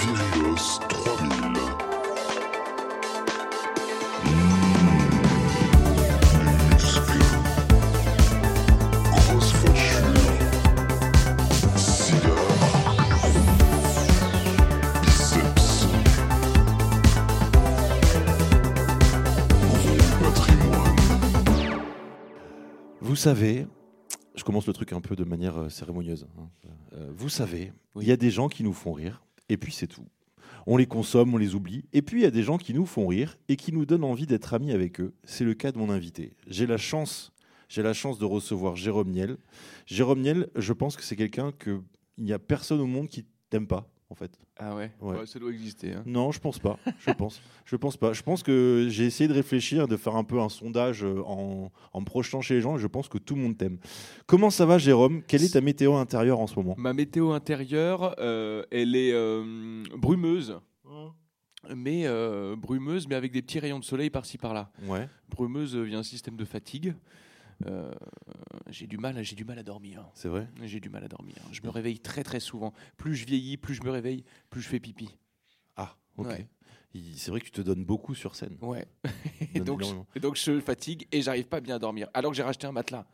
Virios 3000. Mmh, muscles. Grosse facture. Cigare. Biceps. Gros patrimoine. Vous savez, je commence le truc un peu de manière euh, cérémonieuse. hein. Euh, vous savez, il y a des gens qui nous font rire, et puis c'est tout. On les consomme, on les oublie. Et puis il y a des gens qui nous font rire et qui nous donnent envie d'être amis avec eux. C'est le cas de mon invité. J'ai la chance, j'ai la chance de recevoir Jérôme Niel. Jérôme Niel, je pense que c'est quelqu'un que il n'y a personne au monde qui t'aime pas, en fait. Ah ouais, Ouais. Ouais, Ça doit exister. hein. Non, je pense pas. Je pense. Je pense pas. Je pense que j'ai essayé de réfléchir, de faire un peu un sondage euh, en, en me projetant chez les gens. Et je pense que tout le monde t'aime. Comment ça va, Jérôme? Quelle est ta météo intérieure en ce moment? Ma météo intérieure, euh, elle est euh, brumeuse. Mais euh, brumeuse, mais avec des petits rayons de soleil par-ci par-là. Ouais. Brumeuse via un système de fatigue. Euh, j'ai du mal, j'ai du mal à dormir. C'est vrai? J'ai du mal à dormir. Je me réveille très très souvent. Plus je vieillis, plus je me réveille, plus je fais pipi. Ah, ok. Ouais. C'est vrai que tu te donnes beaucoup sur scène. Ouais. Et, donc, je, et donc je fatigue et j'arrive pas bien à dormir. Alors que j'ai racheté un matelas.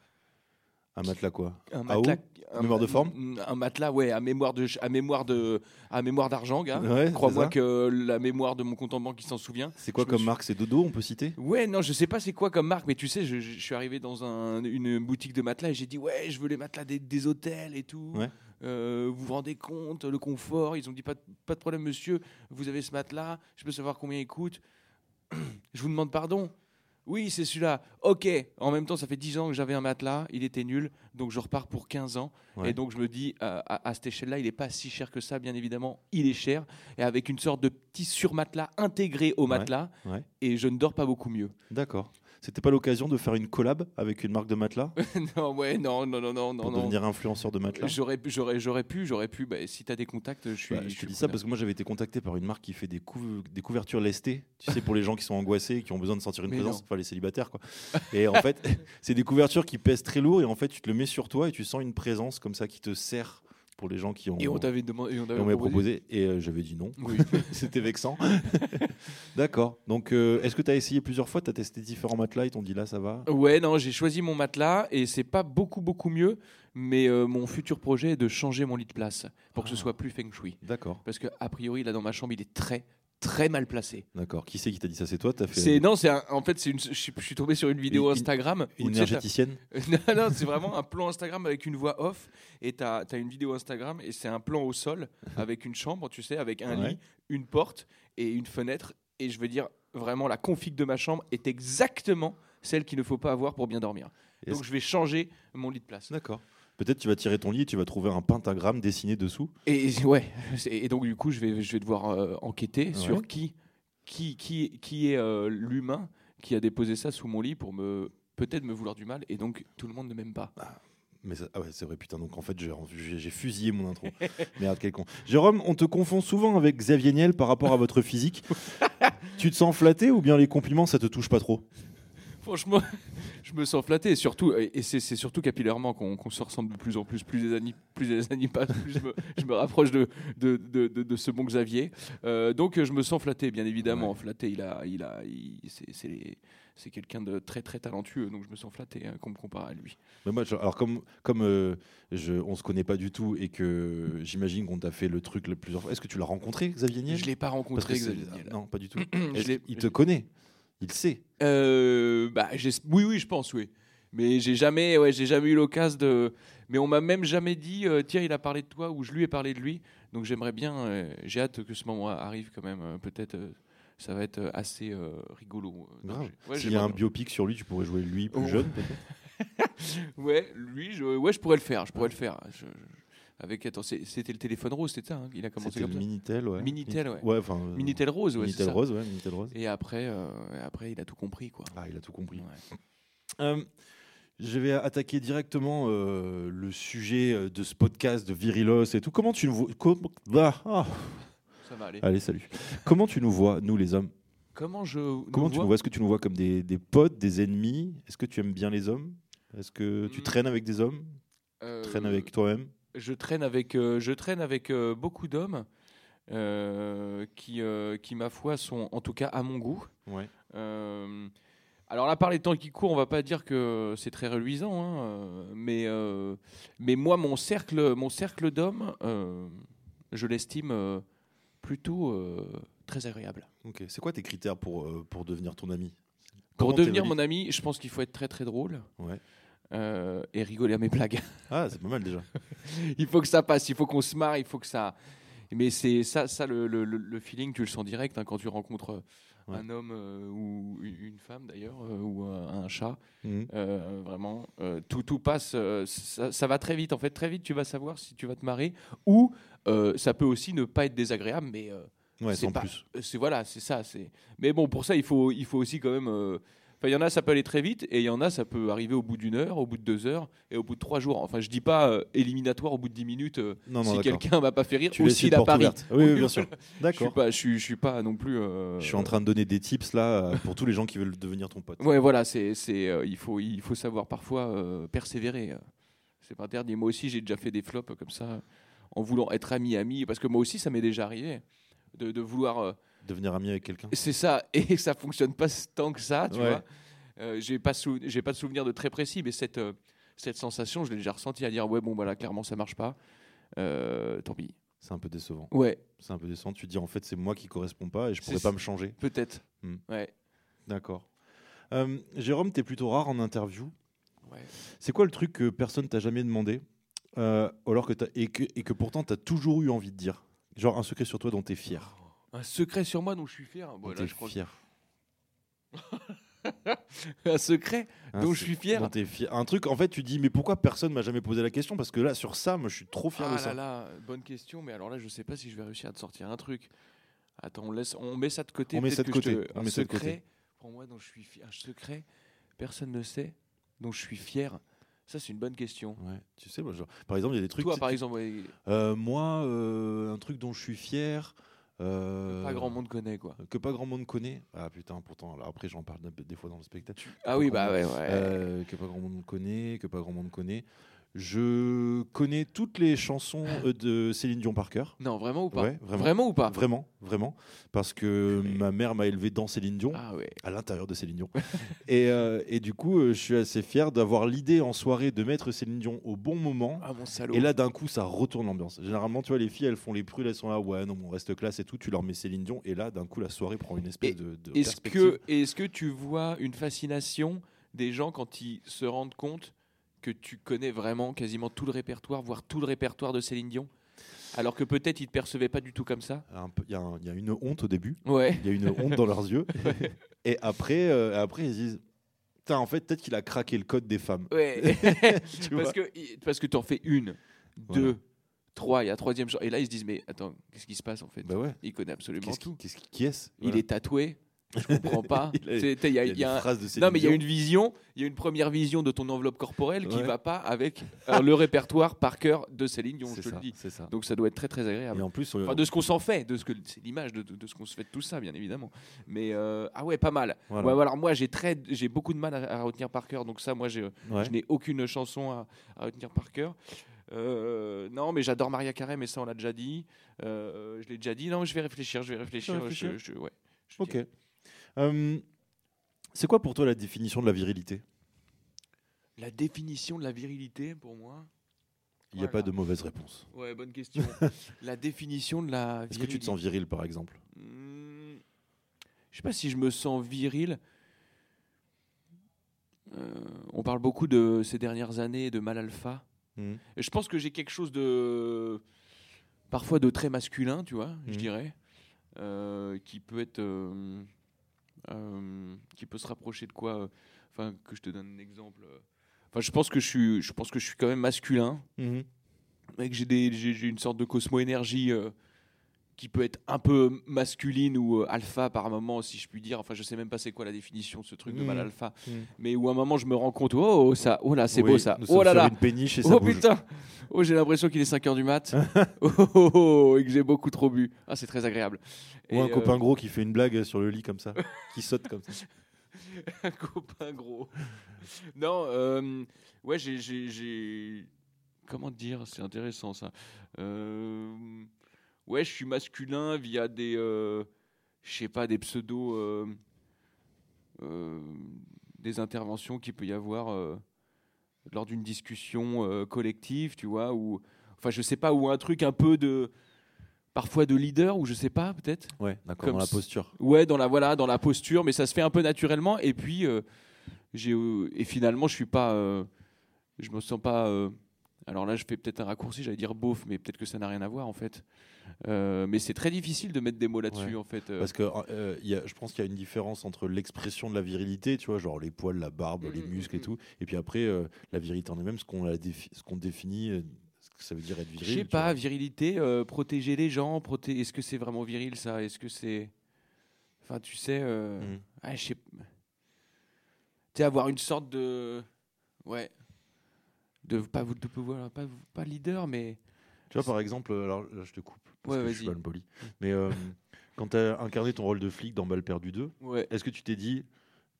Un matelas quoi Un matelas. un- Mémoire de forme Un matelas, ouais, à mémoire de, à mémoire de, à mémoire d'argent, gars. Ouais, Crois-moi que la mémoire de mon compte en banque, il s'en souvient. C'est quoi Je comme suis- marque? C'est Dodo, on peut citer? Ouais, non, je sais pas c'est quoi comme marque, mais tu sais, je, suis arrivé dans un- une boutique de matelas et j'ai dit ouais, je veux les matelas des, des hôtels et tout. Ouais. Euh, vous vous rendez compte le confort? Ils ont dit pas, pas de problème, monsieur. Vous avez ce matelas. Je peux savoir combien il coûte? je vous demande pardon. Oui, c'est celui-là. Ok. En même temps, ça fait 10 ans que j'avais un matelas. Il était nul. Donc, je repars pour 15 ans. Ouais. Et donc, je me dis, euh, à, à cette échelle-là, il n'est pas si cher que ça, bien évidemment. Il est cher. Et avec une sorte de petit surmatelas intégré au Ouais. matelas. Ouais. Et je ne dors pas beaucoup mieux. D'accord. C'était pas l'occasion de faire une collab avec une marque de matelas non, ouais, non, non, non, non, non. pour non. devenir influenceur de matelas J'aurais, pu- j'aurais, j'aurais pu, j'aurais pu. Bah, si tu as des contacts, je suis. Bah, je te dis ça parce que moi j'avais été contacté par une marque qui fait des, couv- des couvertures lestées, tu sais, pour les gens qui sont angoissés et qui ont besoin de sentir une Mais présence, non. enfin les célibataires quoi. Et en fait, c'est des couvertures qui pèsent très lourd et en fait tu te le mets sur toi et tu sens une présence comme ça qui te serre pour les gens qui ont. Et on t'avait demandé. Et on et t'avait on m'avait proposé. proposé et euh, j'avais dit non. Oui. C'était vexant. D'accord. Donc euh, est-ce que tu as essayé plusieurs fois? Tu as testé différents matelas Ils t'ont dit là ça va? Ouais, non, j'ai choisi mon matelas et c'est pas beaucoup, beaucoup mieux. Mais euh, mon futur projet est de changer mon lit de place pour que ce Ah. soit plus feng shui. D'accord. Parce que a priori, là dans ma chambre, il est très, très mal placé. D'accord. Qui c'est qui t'a dit ça? C'est toi? T'as fait C'est non, c'est un- en fait, c'est une. Je suis, tombé sur une vidéo Une- Instagram. une t'as- énergéticienne? Non, non, c'est vraiment un plan Instagram avec une voix off. Et tu as, une vidéo Instagram et c'est un plan au sol avec une chambre, tu sais, avec un Ouais. lit, une porte et une fenêtre. Et je veux dire, vraiment, la config de ma chambre est exactement celle qu'il ne faut pas avoir pour bien dormir. Donc je vais changer mon lit de place. D'accord. Peut-être tu vas tirer ton lit et tu vas trouver un pentagramme dessiné dessous. Et ouais, et donc du coup, je vais, je vais devoir euh, enquêter Ouais. sur qui, qui, qui, qui est euh, l'humain qui a déposé ça sous mon lit pour me peut-être me vouloir du mal. Et donc tout le monde ne m'aime pas. Mais ça- ah ouais, c'est vrai, putain. Donc en fait, j'ai fusillé mon intro. Merde, quel con. Jérôme, on te confond souvent avec Xavier Niel par rapport à votre physique. tu te sens flatté ou bien les compliments, ça te touche pas trop? Franchement, je me sens flatté. Et surtout, et c'est c'est surtout capillairement qu'on qu'on se ressemble de plus en plus. Plus les années, plus les années passent, plus je me, je me rapproche de, de, de, de- de ce bon Xavier. Euh, donc, je me sens flatté, bien évidemment. Flatté, il a, il a, il- c'est- c'est c'est quelqu'un de très très talentueux. Donc, je me sens flatté hein, qu'on me compare à lui. Mais moi, je- alors comme, comme euh, je, on se connaît pas du tout et que j'imagine qu'on t'a fait le truc le plusieurs fois, est-ce que tu l'as rencontré, Xavier Niel? Je l'ai pas rencontré. Xavier Niel. Non, pas du tout. Je qu'il te connaît, il sait. Euh, bah, oui, oui, je pense, oui. Mais j'ai jamais, ouais, j'ai jamais eu l'occasion de. Mais on m'a même jamais dit, euh, tiens, il a parlé de toi ou je lui ai parlé de lui. Donc j'aimerais bien, euh, j'ai hâte que ce moment arrive quand même. Peut-être, ça va être assez rigolo. ouais, S'il y a un biopic sur lui, tu pourrais jouer lui plus Oh. jeune, peut-être? Ouais, lui, je, ouais, je pourrais le faire. Je pourrais le faire. Je- je- avec, attends, c'était le téléphone rose, c'était ça. hein, il a commencé comme le ça. Minitel, ouais. Minitel, ouais. Ouais, enfin. euh, Minitel rose, ouais. Minitel rose, ouais, Minitel rose. Et après, euh, après, il a tout compris, quoi. Ah, il a tout compris. Ouais. Euh, je vais attaquer directement euh, le sujet de ce podcast de Virilos et tout. Comment tu nous vois Ah, ah. Ça va aller. Allez, salut. Comment tu nous vois, nous les hommes? Comment je. nous Comment tu vois nous vois? Est-ce que tu nous vois comme des, des potes, des ennemis? Est-ce que tu aimes bien les hommes? Est-ce que tu Mm. traînes avec des hommes? Traînes avec toi-même? Je traîne avec, euh, je traîne avec euh, beaucoup d'hommes. euh, qui, qui, ma foi, sont en tout cas à mon goût. Ouais. Alors là, par les temps qui courent, on va pas dire que c'est très reluisant, hein, mais, mais moi, mon cercle, mon cercle d'hommes, je l'estime plutôt très agréable. Ok. C'est quoi tes critères pour, pour devenir ton ami? Pour Comment devenir mon ami, je pense qu'il faut être très très drôle Ouais. Euh, et rigoler à mes blagues. Ah, c'est pas mal déjà. il faut que ça passe, il faut qu'on se marre, il faut que ça. Mais c'est ça, ça le, le- feeling, tu le sens direct hein, quand tu rencontres euh, Ouais. un homme euh, ou une femme d'ailleurs euh, ou un, chat. Mhm. Vraiment, tout, tout passe. ça, ça va très vite. En fait, très vite, tu vas savoir si tu vas te marrer ou ça peut aussi ne pas être désagréable, mais Ouais, c'est pas- plus. c'est voilà, c'est ça. C'est. Mais bon, pour ça, il faut, il faut aussi quand même. Enfin, il y en a, ça peut aller très vite, et il y en a, ça peut arriver au bout d'une heure, au bout de deux heures, et au bout de trois jours. Enfin, je dis pas euh, éliminatoire au bout de dix minutes. euh, Non, non, si quelqu'un m'a pas fait rire, Tu ou s'il a pas ri. Oui, oui, bien sûr. Je suis D'accord. pas, je suis, je suis pas non plus. euh, Je suis en train de donner des tips là pour tous les gens qui veulent devenir ton pote. Ouais, voilà, c'est, il faut, il faut savoir parfois persévérer. C'est pas interdit. Moi aussi, j'ai déjà fait des flops comme ça, en voulant être ami ami, parce que moi aussi, ça m'est déjà arrivé de, de vouloir. Devenir ami avec quelqu'un. c'est ça, et ça fonctionne pas tant que ça, tu Ouais. vois. Euh, j'ai pas, sou- j'ai pas de souvenir de très précis, mais cette, euh, cette sensation, je l'ai déjà ressentie à dire ouais, bon, voilà, clairement, ça marche pas. Euh, tant pis. C'est un peu décevant. Ouais, C'est un peu décevant. Tu dis en fait c'est moi qui correspond pas et je pourrais pas me changer. peut-être. Hmm. Ouais. D'accord. Euh, Jérôme, t'es plutôt rare en interview. ouais. C'est quoi le truc que personne t'a jamais demandé alors que et, que, et que pourtant t'as toujours eu envie de dire? Genre un secret sur toi dont t'es fier. Un secret sur moi dont je suis fier. Bon, là, je crois que- fier. Un secret Hein, dont je c'est- suis fier. dont t'es fier. Un truc, en fait, tu dis, mais pourquoi personne m'a jamais posé la question? Parce que là, sur ça, moi, je suis trop fier Ah de ça. là là, bonne question, mais alors là, je sais pas si je vais réussir à te sortir un truc. Attends, on, laisse, on met ça de côté. On met peut-être ça de que je côté, te- on un met ça de côté. secret, pour moi, dont je suis fier. Un secret, personne ne sait, dont je suis fier. Ça, c'est une bonne question. Ouais, tu sais, moi, genre, par exemple, il y a des trucs. Toi, par exemple, ouais, euh, moi, euh, un truc dont je suis fier. Euh, pas grand monde connaît, quoi. Que pas grand monde connaît. Ah putain, pourtant, alors après, j'en parle des fois dans le spectacle. Ah oui, bah monde- ouais, ouais. Euh, que pas grand monde connaît, que pas grand monde connaît. Je connais toutes les chansons euh, de Céline Dion par cœur. Non, vraiment ou pas Ouais, vraiment. ou pas Vraiment, vraiment. Parce que Mais- ma mère m'a élevé dans Céline Dion, Ah ouais. à l'intérieur de Céline Dion. et, euh, et du coup, euh, je suis assez fier d'avoir l'idée en soirée de mettre Céline Dion au bon moment. Ah mon salaud. Et là, d'un coup, ça retourne l'ambiance. Généralement, tu vois, les filles, elles font les prudes, elles sont là, ouais, non, on reste classe et tout. Tu leur mets Céline Dion, et là, d'un coup, la soirée prend une espèce Et de, de Est-ce que, est que tu vois une fascination des gens quand ils se rendent compte que tu connais vraiment quasiment tout le répertoire, voire tout le répertoire de Céline Dion Alors que peut-être ils ne te percevaient pas du tout comme ça? Il y, a y une honte au début. Ouais. Il y a une honte dans leurs yeux. Et après, euh, après ils se disent en fait, peut-être qu'il a craqué le code des femmes. Ouais. Parce que parce que tu en fais une, Voilà. deux, trois, il y a troisième. Et là, ils se disent Mais attends, qu'est-ce qui se passe en fait? Bah ouais. Il connaît absolument Qu'est-ce tout. qui, qu'est-ce qui- qui est-ce? Il Voilà. est tatoué. Je comprends pas. Il y a, y de Non, mais il y a une vision, il y a une première vision de ton enveloppe corporelle qui Ouais. va pas avec euh, le répertoire par cœur de Céline Dion, je te le dis. ça. Donc ça doit être très très Et agréable. en plus, Enfin, de ce qu'on s'en fait, de ce que c'est l'image de, de- de ce qu'on se fait de tout ça, bien évidemment. Mais euh, ah ouais, pas mal. voilà. Ouais, alors moi j'ai très, j'ai beaucoup de mal à, à retenir par cœur, donc ça, moi je n'ai aucune chanson à, à retenir par cœur. Euh, non, mais j'adore Maria Carey, mais ça on l'a déjà dit. Je l'ai déjà dit. Non, je vais réfléchir, je vais réfléchir. réfléchir Je- je- ouais, je Ok. dirais. Euh, c'est quoi pour toi la définition de la virilité? La définition de la virilité pour moi. Il n'y a Voilà. pas de mauvaise réponse. Ouais, bonne question. la définition de la Est-ce que tu te sens viril, par exemple? Hmm, Je sais pas si je me sens viril. Euh, on parle beaucoup de ces dernières années de mal alpha. Mhm. Et je pense que j'ai quelque chose de parfois de très masculin, tu vois, je Mhm. dirais, euh, qui peut être, euh, euh, qui peut se rapprocher de quoi euh, Enfin, que je te donne un exemple. euh. Enfin, je pense que je suis, je pense que je suis quand même masculin que j'ai des- j'ai une sorte de cosmo-énergie qui peut être un peu masculine ou euh, alpha par moment, si je puis dire. Enfin, je sais même pas c'est quoi la définition de ce truc de mal Mhm. alpha, Mhm. mais où à un moment je me rends compte, oh, ça, oh là, c'est Oui, beau ça, nous oh là là, une péniche et ça oh bouge. putain, oh j'ai l'impression qu'il est 5 heures du mat, oh, oh, oh, et que j'ai beaucoup trop bu. Ah, c'est très agréable. Ou Et, un euh, copain gros qui fait une blague sur le lit comme ça, qui saute comme ça. un copain gros. non, euh, ouais, j'ai- Comment dire C'est intéressant ça. Euh, ouais, je suis masculin via des, euh, je sais pas, des pseudos, euh, euh, des interventions qu'il peut y avoir lors d'une discussion collective, tu vois, ou, enfin, je sais pas, ou un truc un peu de, parfois de leader, ou je sais pas, peut-être. Ouais, d'accord, dans la posture. Ouais, dans la voilà, dans la posture, mais ça se fait un peu naturellement. Et puis, euh, j'ai euh, et finalement, je suis pas, euh, je me sens pas. Alors là, je fais peut-être un raccourci, j'allais dire beauf, mais peut-être que ça n'a rien à voir en fait. Euh, mais c'est très difficile de mettre des mots là-dessus Ouais. en fait. euh. Parce que euh, il y a, je pense qu'il y a une différence entre l'expression de la virilité, tu vois, genre les poils, la barbe, Mm, les mm, muscles et mm. tout, et puis après euh, la virilité en elle-même, ce qu'on défi- définit, euh, ce que ça veut dire être viril. Je sais pas, virilité, euh, protéger les gens, proté- est-ce que c'est vraiment viril ça? Est-ce que c'est. Enfin, tu sais. euh, Mm. ah, je sais. Tu sais, avoir une sorte de. Ouais. De pas, de pouvoir. Pas, pas leader, mais. Tu vois, par exemple, euh, alors là, je te coupe, parce Ouais, que je suis mal poli, mais euh, quand tu as incarné ton rôle de flic dans Balle perdue 2, Ouais. est-ce que tu t'es dit,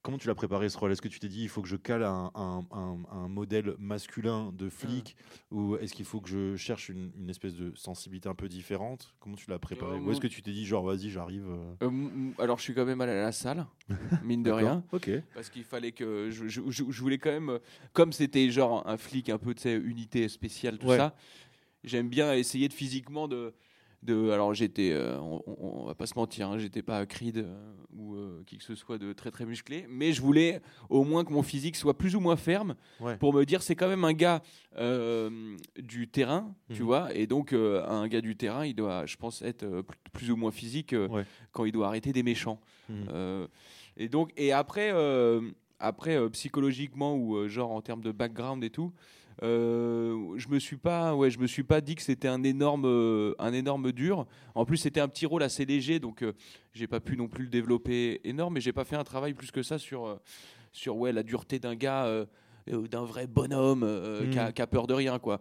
comment tu l'as préparé ce rôle? Est-ce que tu t'es dit, il faut que je cale un, un- un- un modèle masculin de flic, ou est-ce qu'il faut que je cherche une, une espèce de sensibilité un peu différente? Comment tu l'as préparé? Euh, Ou est-ce que tu t'es dit, genre, vas-y, j'arrive euh, Euh, alors, je suis quand même allé à la salle, mine de rien, Ok. parce qu'il fallait que je, je- je- je voulais quand même, comme c'était genre un flic un peu, tu sais, unité spéciale, tout Ouais. ça. J'aime bien essayer de physiquement de, de alors j'étais, euh, on, va pas se mentir, hein, j'étais pas Creed euh, ou euh, qui que ce soit de très très musclé, mais je voulais au moins que mon physique soit plus ou moins ferme Ouais. pour me dire c'est quand même un gars du terrain, tu Mhm. vois, et donc un gars du terrain, il doit, je pense, être plus, ou moins physique Ouais. quand il doit arrêter des méchants. Mhm. Et donc, et après, après psychologiquement ou genre en termes de background et tout, euh, je me suis pas, ouais, je me suis pas dit que c'était un énorme, euh, un énorme dur. En plus, c'était un petit rôle assez léger, donc euh, j'ai pas pu non plus le développer énorme, mais j'ai pas fait un travail plus que ça sur, euh, sur ouais, la dureté d'un gars. d'un vrai bonhomme Mhm. qui, a, peur de rien quoi.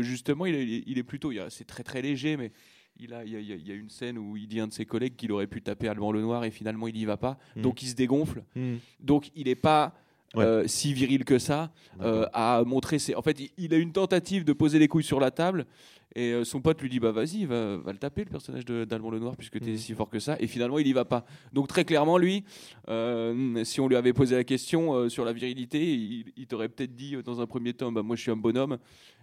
Justement, il est, il est plutôt, c'est très très léger, mais il a, il y a, y a- une scène où il dit à un de ses collègues qu'il aurait pu taper Alban Lenoir et finalement il n'y va pas. Mhm. Donc il se dégonfle. Mhm. Donc il n'est pas. Euh, si viril que ça euh, à montrer ses. En fait, il, a une tentative de poser les couilles sur la table et euh, son pote lui dit bah vas-y, va, va le taper le personnage d'Alban Lenoir puisque tu es Mhm. si fort que ça. Et finalement il y va pas. Donc très clairement lui, euh, si on lui avait posé la question euh, sur la virilité, il, il t'aurait peut-être dit euh, dans un premier temps bah moi je suis un bonhomme.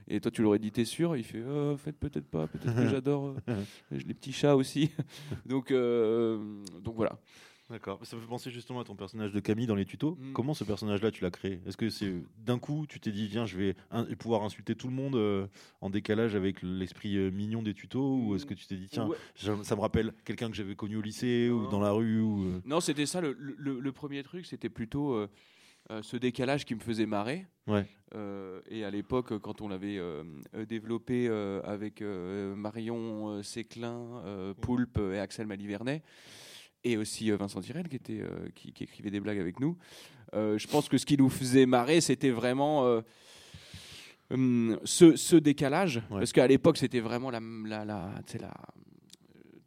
Et toi, tu l'aurais dit, t'es sûr? Il fait, euh, faites peut-être pas, peut-être que j'adore les petits chats aussi. donc, donc voilà. D'accord. Ça me fait penser justement à ton personnage de Camille dans les tutos. Mm. Comment ce personnage-là tu l'as créé? Est-ce que c'est d'un coup tu t'es dit viens je vais in- pouvoir insulter tout le monde euh, en décalage avec l'esprit euh, mignon des tutos? Ou est-ce que tu t'es dit tiens Ouais. ça me rappelle quelqu'un que j'avais connu au lycée ou dans la rue ou euh, Non, c'était ça. Le, le- le premier truc, c'était plutôt ce décalage qui me faisait marrer. Ouais. Et à l'époque, quand on l'avait développé avec Marion Séclin, euh, Poulpe et Axel Malivernet, et aussi euh, Vincent Tirel qui, était, euh, qui, qui écrivait des blagues avec nous, euh, je pense que ce qui nous faisait marrer, c'était vraiment. hum, ce, ce décalage, Ouais. parce qu'à l'époque c'était vraiment la, la, la, tu sais, la,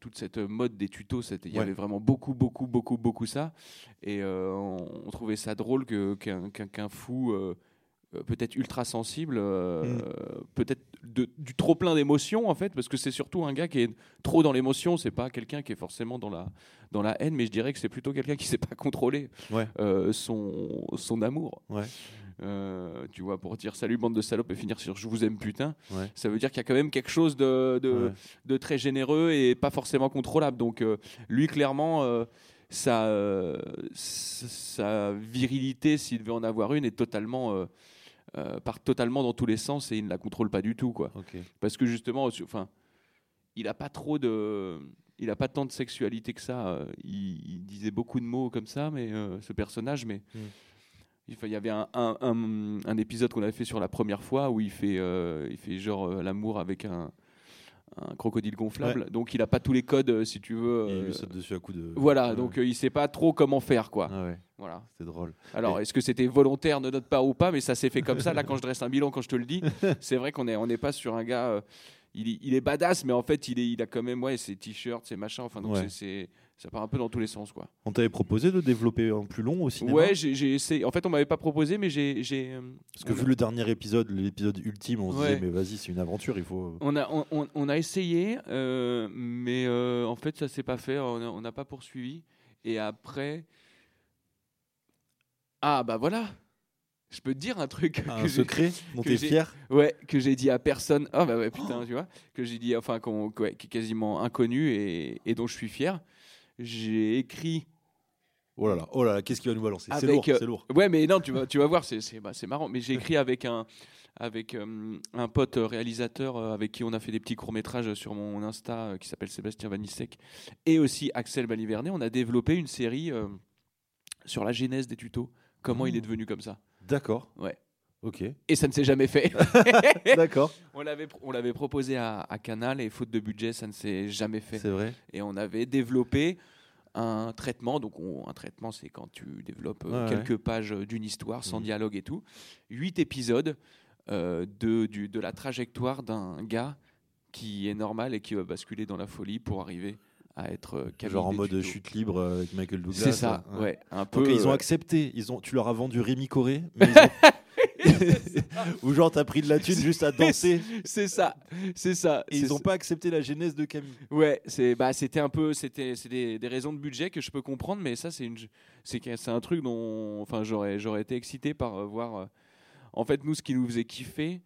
toute cette mode des tutos, il y Ouais. avait vraiment beaucoup, beaucoup, beaucoup, beaucoup ça. Et euh, on, on trouvait ça drôle qu'un fou, euh, peut-être ultra sensible, euh, Mm. peut-être du trop plein d'émotions en fait, parce que c'est surtout un gars qui est trop dans l'émotion. C'est pas quelqu'un qui est forcément dans la dans la haine, mais je dirais que c'est plutôt quelqu'un qui sait pas contrôler Ouais. euh, son son amour. Ouais. Euh, tu vois, pour dire salut bande de salopes et finir sur je vous aime putain, Ouais. ça veut dire qu'il y a quand même quelque chose de, de, Ouais. de très généreux et pas forcément contrôlable. Donc euh, lui, clairement, euh, sa, euh, sa sa virilité, s'il devait en avoir une, est totalement, euh, part totalement dans tous les sens et il ne la contrôle pas du tout, quoi. Parce que justement, enfin, il a pas trop de, il a pas tant de sexualité que ça. euh, Il, il disait beaucoup de mots comme ça, mais euh, ce personnage, mais Mm. il y avait un, un- un- un épisode qu'on avait fait sur la première fois où il fait, euh, il fait genre l'amour avec un, un crocodile gonflable. Donc il a pas tous les codes, euh, si tu veux. Il euh, lui saute dessus à coup de. voilà, Ouais. donc euh, il sait pas trop comment faire, quoi. Ah ouais, Voilà. c'est drôle. Alors, est-ce que c'était volontaire de notre part ou pas? Mais ça s'est fait comme ça. Là, quand je dresse un bilan, quand je te le dis, c'est vrai qu'on n'est on n'est pas sur un gars. Euh, il, est- il est badass, mais en fait, il, est, il a quand même ouais, ses t-shirts, ses machins. Enfin, donc Ouais. c'est- c'est, ça part un peu dans tous les sens, quoi. On t'avait proposé de développer un plus long au cinéma Ouais, j'ai, essayé. En fait, on m'avait pas proposé, mais j'ai, euh, Parce que on a- vu le dernier épisode, l'épisode ultime, on se Ouais. disait, mais vas-y, c'est une aventure, il faut. On a, on, on- on a essayé, euh, mais euh, en fait, ça s'est pas fait. On n'a pas poursuivi. Et après. Ah, bah voilà! Je peux te dire un truc Un que secret dont j'ai- fier Ouais, que j'ai dit à personne. Ah bah ouais, putain, tu vois. Que j'ai dit, enfin, ouais, qui est quasiment inconnu et, et dont je suis fier. J'ai écrit. Oh là là, oh là là, qu'est-ce qu'il va nous balancer? C'est lourd, euh, c'est lourd. Ouais, mais non, tu vas, tu vas voir, c'est bah, marrant. Mais j'ai écrit avec un, avec euh, un pote réalisateur euh, avec qui on a fait des petits courts métrages sur mon Insta euh, qui s'appelle Sébastien Vanissek et aussi Axel Balivernet. On a développé une série sur la genèse des tutos. Comment il est devenu comme ça. D'accord. Ouais. Ok. Et ça ne s'est jamais fait. D'accord. On l'avait, on l'avait proposé à, à Canal et faute de budget, ça ne s'est jamais fait. C'est vrai. Et on avait développé un traitement. Donc, on- un traitement, c'est quand tu développes euh, Ouais, quelques pages d'une histoire sans Mhm. dialogue et tout. Huit épisodes euh, de, du- de la trajectoire d'un gars qui est normal et qui va basculer dans la folie pour arriver à être euh, Genre en mode tutos. chute libre euh, avec Michael Douglas. C'est ça, hein. ouais. Un peu. Donc ils ont accepté. Ils ont, tu leur as vendu Rémi Coré. mais ils ont- Ou genre t'as pris de la thune juste à danser. c'est ça, c'est ça. Et ils ont ça. pas accepté la genèse de Camille. Ouais, c'est bah c'était un peu c'était c'est des, des raisons de budget que je peux comprendre mais ça c'est une c'est c'est un truc dont enfin j'aurais j'aurais été excité par euh, voir euh, en fait nous ce qui nous faisait kiffer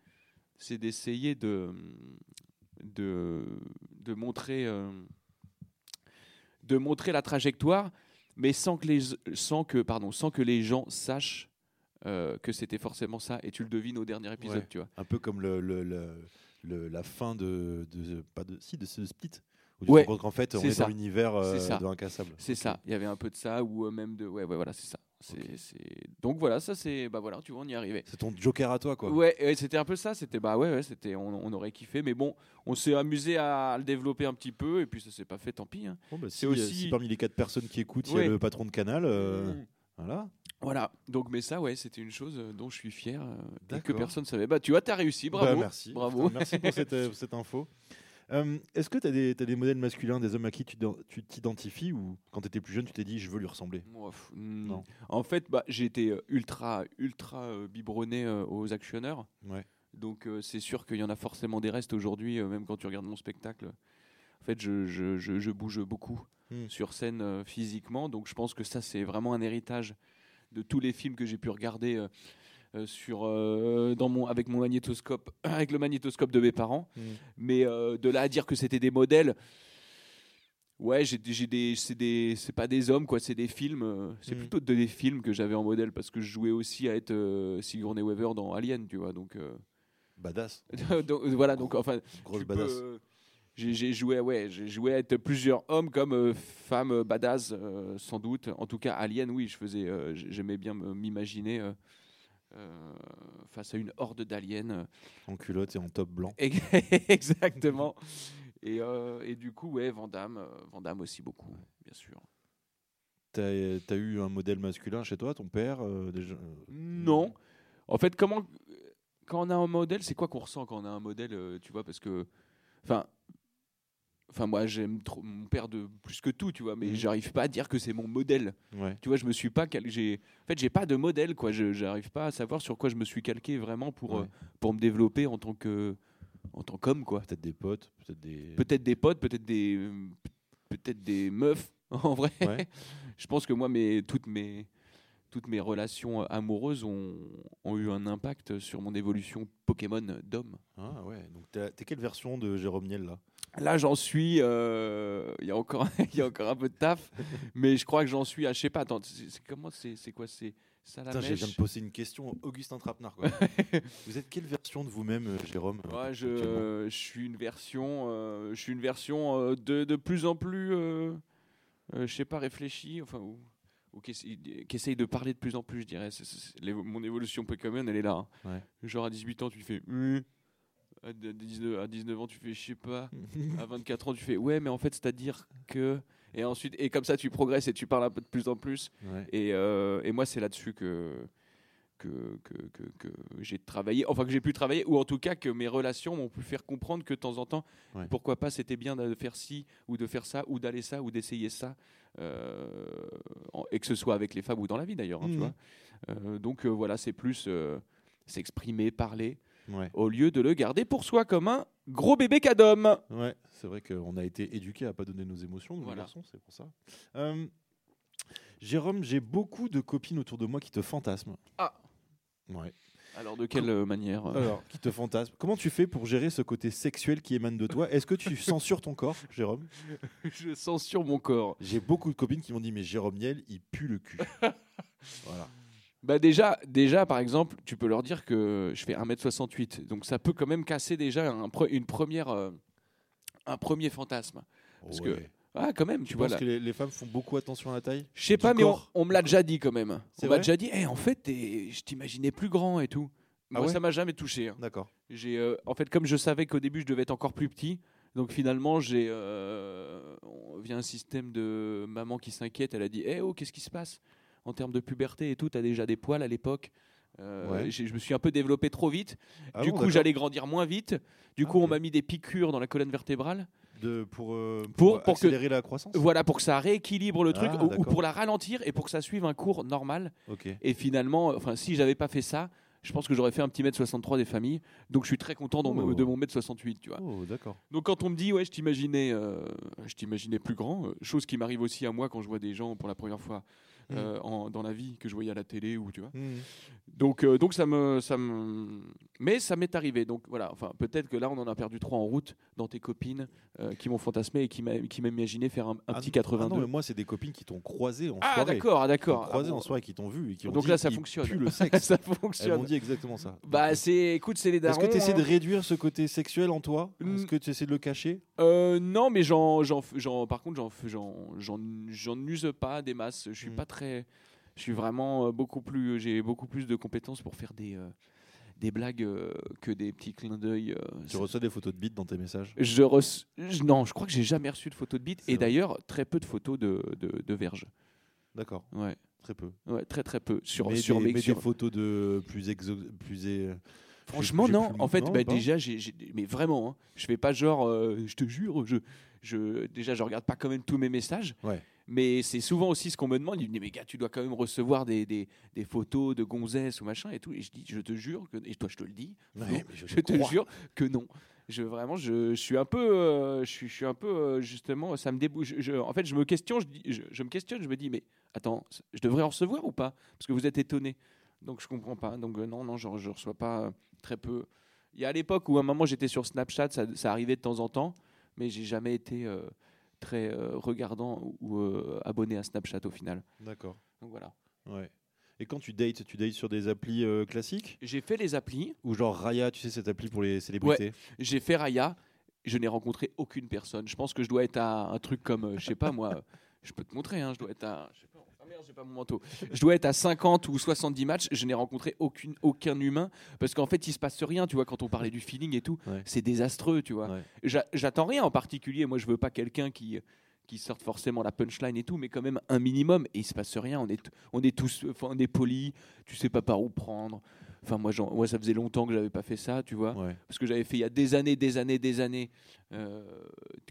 c'est d'essayer de de de montrer euh, de montrer la trajectoire mais sans que les sans que pardon sans que les gens sachent euh, que c'était forcément ça et tu le devines au dernier épisode Ouais. tu vois Un peu comme le, le- le- le- la fin de, de pas de si de ce split. Où tu Ouais, te qu'en fait on est dans l'univers euh, de Incassable. C'est ça, il y avait un peu de ça, ou même de. Ouais, ouais, voilà, c'est ça. Donc voilà, ça c'est. Bah voilà, tu vois, on y est arrivé. C'est ton Joker à toi quoi. Ouais, ouais, c'était un peu ça, c'était. Bah ouais, ouais c'était, on, on aurait kiffé, mais bon, on s'est amusé à le développer un petit peu, et puis ça s'est pas fait, tant pis. hein. Bon, bah, C'est si, aussi- si parmi les quatre personnes qui écoutent, il y a le patron de Canal. euh, Mm. Voilà. Voilà, donc, mais ça, ouais, c'était une chose euh, dont je suis fier, euh, et que personne savait. Bah tu vois, t'as réussi, Bah, bravo. merci. Bravo. Putain, merci pour cette, euh, cette info. Euh, Est-ce que tu as, des modèles masculins, des hommes à qui tu t'ident- tu t'identifies ou quand tu étais plus jeune, tu t'es dit je veux lui ressembler? Moi, pff, mm, Non. En fait, bah, j'ai été euh, ultra, ultra euh, biberonné euh, aux actionneurs. Ouais. Donc c'est sûr qu'il y en a forcément des restes aujourd'hui, même quand tu regardes mon spectacle. En fait, je, je- je- je bouge beaucoup Hmm. sur scène physiquement, donc je pense que ça c'est vraiment un héritage de tous les films que j'ai pu regarder euh, sur, euh, dans mon, avec mon magnétoscope, avec le magnétoscope de mes parents. Hmm. Mais euh, de là à dire que c'était des modèles, ouais, j'ai j'ai des, c'est des, c'est pas des hommes quoi, c'est des films. c'est Mm. plutôt de- des films que j'avais en modèle parce que je jouais aussi à être Sigourney Weaver dans Alien, tu vois. Donc, Badass. donc, voilà, donc enfin, Grosse peux, badass. j'ai j'ai joué, ouais, j'ai joué à être plusieurs hommes comme euh, femmes badass, euh, sans doute. En tout cas, Alien, oui, je faisais, euh, j'aimais bien m'imaginer. Euh, face à une horde d'aliens euh, En culotte et en top blanc. Exactement. Et, euh, et du coup, ouais, Vandamme, euh, Vandamme aussi beaucoup, bien sûr. T'as as eu un modèle masculin chez toi, ton père euh, déjà, Non. En fait, comment quand on a un modèle, c'est quoi qu'on ressent quand on a un modèle, tu vois Parce que, enfin, enfin moi j'aime trop mon père de plus que tout, tu vois, mais Mhm. j'arrive pas à dire que c'est mon modèle. Ouais. Tu vois, je me suis pas, cal- j'ai, en fait, j'ai pas de modèle, quoi. Je j'arrive pas à savoir sur quoi je me suis calqué vraiment pour Ouais. euh, pour me développer en tant que en tant qu'homme, quoi. Peut-être des potes, peut-être des. peut-être des potes, peut-être des, peut-être des meufs. En vrai, Ouais. je pense que moi, mes, toutes mes, toutes mes relations amoureuses ont, ont eu un impact sur mon évolution Pokémon d'homme. Ah ouais. Donc t'es quelle version de Jérôme Niel là? Là, j'en suis. euh, Il y a encore, y a encore un peu de taf, mais je crois que j'en suis. À, je sais pas. Attends, c'est comment C'est quoi C'est ça la Putain, je viens de mèche poser une question à Augustin Trapenard. Quoi. vous êtes quelle version de vous-même, euh, Jérôme euh, actuellement je, je suis une version, euh, je suis une version de, de plus en plus, je sais pas, réfléchie, enfin, ou, ou qui, essaye- de parler de plus en plus, je dirais. Mon évolution Pokémon, elle est là. hein. Ouais. Genre à 18 ans, tu fais. Hum. À, de- 19, à 19 ans, tu fais je sais pas. À 24 ans, tu fais ouais, mais en fait, c'est-à-dire que. Et ensuite, et comme ça, tu progresses et tu parles un peu de plus en plus. Ouais. Et, euh, et moi, c'est là-dessus que, que, que, que, que j'ai travaillé, enfin que j'ai pu travailler, ou en tout cas que mes relations m'ont pu faire comprendre que de temps en temps, Ouais. pourquoi pas c'était bien de faire ci, ou de faire ça, ou d'aller ça, ou d'essayer ça, euh, et que ce soit avec les femmes ou dans la vie d'ailleurs, hein, tu Mhm. vois. Euh, donc euh, voilà, c'est plus s'exprimer, parler, Ouais. au lieu de le garder pour soi comme un gros bébé cadom. Ouais, c'est vrai qu'on a été éduqués à pas donner nos émotions, nous Voilà. garçons, c'est pour ça. Euh, Jérôme, j'ai beaucoup de copines autour de moi qui te fantasment. Ah. Ouais. Alors de quelle manière euh, Alors, qui te fantasment. Comment tu fais pour gérer ce côté sexuel qui émane de toi? Est-ce que tu censures ton corps, Jérôme? Je sens sur mon corps J'ai beaucoup de copines qui m'ont dit mais Jérôme Niel, il pue le cul. voilà. Bah déjà, déjà, par exemple, tu peux leur dire que je fais 1m68. Donc ça peut quand même casser déjà un une première, euh, un premier fantasme. Parce que-. Ah, quand même, tu, tu vois. là. que les, les femmes font beaucoup attention à la taille Je sais pas, mais on, me l'a déjà dit quand même. On m'a déjà dit, Eh, en fait, je t'imaginais plus grand et tout. Ah Moi, ouais ça m'a jamais touché. hein. D'accord. J'ai, euh, en fait, comme je savais qu'au début, je devais être encore plus petit, donc finalement, j'ai, euh, vient un système de maman qui s'inquiète. Elle a dit, eh oh, qu'est-ce qui se passe? En termes de puberté et tout T'as déjà des poils à l'époque. Euh, Ouais. Je me suis un peu développé trop vite. Ah du bon, coup, j'allais grandir moins vite. Du Ah, coup, on m'a mis des piqûres dans la colonne vertébrale. De, pour, euh, Pour- pour, pour que- accélérer la croissance Voilà, pour que ça rééquilibre le truc Ah, ou- pour la ralentir et pour que ça suive un cours normal. Et finalement, enfin, si j'avais pas fait ça, je pense que j'aurais fait un petit mètre 63 des familles. Donc, je suis très content Oh. de mon mètre 68, tu vois. Oh, d'accord. Donc quand on me dit ouais je t'imaginais euh, je t'imaginais plus grand, euh, chose qui m'arrive aussi à moi quand je vois des gens pour la première fois Mm. euh, en- dans la vie que je voyais à la télé ou tu vois. Mhm. Donc euh, donc ça me ça me mais ça m'est arrivé donc voilà enfin peut-être que là on en a perdu trois en route dans tes copines euh, qui m'ont fantasmé et qui m'a qui m'imaginaient faire un, un Ah petit non- 82. Ah non, mais moi, c'est des copines qui t'ont croisé en Ah, soirée. d'accord ah, Qui t'ont d'accord. croisé Ah, en soirée, qui t'ont vu et qui ont Donc dit, là, ça fonctionne. pue le sexe. ça Elles m'ont fonctionne. dit exactement ça. Bah c'est écoute c'est les Est-ce darons. que tu essaies de hein. réduire ce côté sexuel en toi? Mm. Est-ce que tu essaies de le cacher? Non, mais j'en, par contre, j'en, j'en, use pas des masses. Je suis Mm. pas très, je suis vraiment euh, beaucoup plus, j'ai beaucoup plus de compétences pour faire des, euh, des blagues euh, que des petits clins d'œil. euh, Tu reçois des photos de bites dans tes messages? Je reço- je- non, je crois que j'ai jamais reçu de photos de bite C'est et d'ailleurs très peu de photos de, de, de verges. D'accord, Ouais, très peu. ouais, très très peu sur mais sur des, mes mais sur- des photos de plus exo... plus euh, Franchement, non. plus- En fait, non, bah, déjà, j'ai, j'ai- mais vraiment, hein, je fais pas genre, euh, je te jure, je, je, déjà, je regarde pas quand même tous mes messages. Ouais. Mais c'est souvent aussi ce qu'on me demande. Ils me disent, mais gars, tu dois quand même recevoir des, des, des photos de gonzesses ou machin et tout. Et je dis, je te jure, que, et toi, je te le dis, Ouais, mais je je, te jure que non. Je vraiment, je, je suis un peu, euh, je, suis, je suis un peu euh, justement, ça me débouche. Je, en fait, je me questionne, je, me questionne, je me dis, mais attends, je devrais en recevoir ou pas? Parce que vous êtes étonné. Donc je comprends pas. Donc euh, non, non, je, je reçois pas euh, très peu. Il y a à l'époque où à un moment j'étais sur Snapchat, ça, ça arrivait de temps en temps, mais j'ai jamais été euh, très euh, regardant ou euh, abonné à Snapchat au final. D'accord. Donc voilà. Ouais. Et quand tu dates, tu dates sur des applis euh, classiques? J'ai fait les applis, ou genre Raya, tu sais cette appli pour les célébrités? J'ai fait Raya, je n'ai rencontré aucune personne. Je pense que je dois être à un truc comme, euh, je sais pas moi, je peux te montrer, hein, je dois être à, je sais pas, merde, j'ai pas mon manteau. Je dois être à 50 ou 70 matchs, je n'ai rencontré aucune, aucun humain parce qu'en fait il se passe rien, tu vois, quand on parlait du feeling et tout, Ouais. c'est désastreux, tu vois. Ouais. J'attends rien en particulier. Moi, je veux pas quelqu'un qui qui sorte forcément la punchline et tout, mais quand même un minimum. Et il se passe rien. On est on est tous, on est poli. Tu sais pas par où prendre. Enfin, moi, ça faisait longtemps que j'avais pas fait ça, tu vois, Ouais. parce que j'avais fait il y a des années, des années, des années. euh,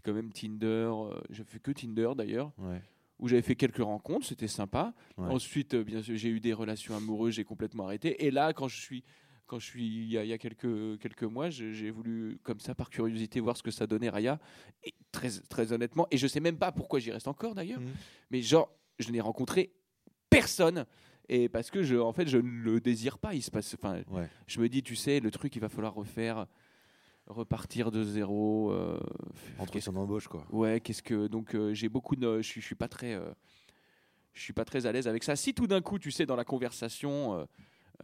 quand même Tinder. euh, j'ai fait que Tinder d'ailleurs, Ouais. Où j'avais fait quelques rencontres. C'était sympa. Ouais. Ensuite, euh, bien sûr, j'ai eu des relations amoureuses. J'ai complètement arrêté. Et là, quand je suis quand je suis il y a, il y a quelques, quelques mois, j'ai voulu comme ça par curiosité voir ce que ça donnait Raya. Et très, très honnêtement, et je sais même pas pourquoi j'y reste encore d'ailleurs, Mhm. mais genre je n'ai rencontré personne. Et parce que je, en fait, je ne le désire pas. Il se passe, enfin, Ouais. je me dis, tu sais, le truc, il va falloir refaire, repartir de zéro. euh, Entre son embauche quoi. Ouais, qu'est-ce que donc euh, j'ai beaucoup de je suis je suis pas très euh, je suis pas très à l'aise avec ça. Si tout d'un coup, tu sais dans la conversation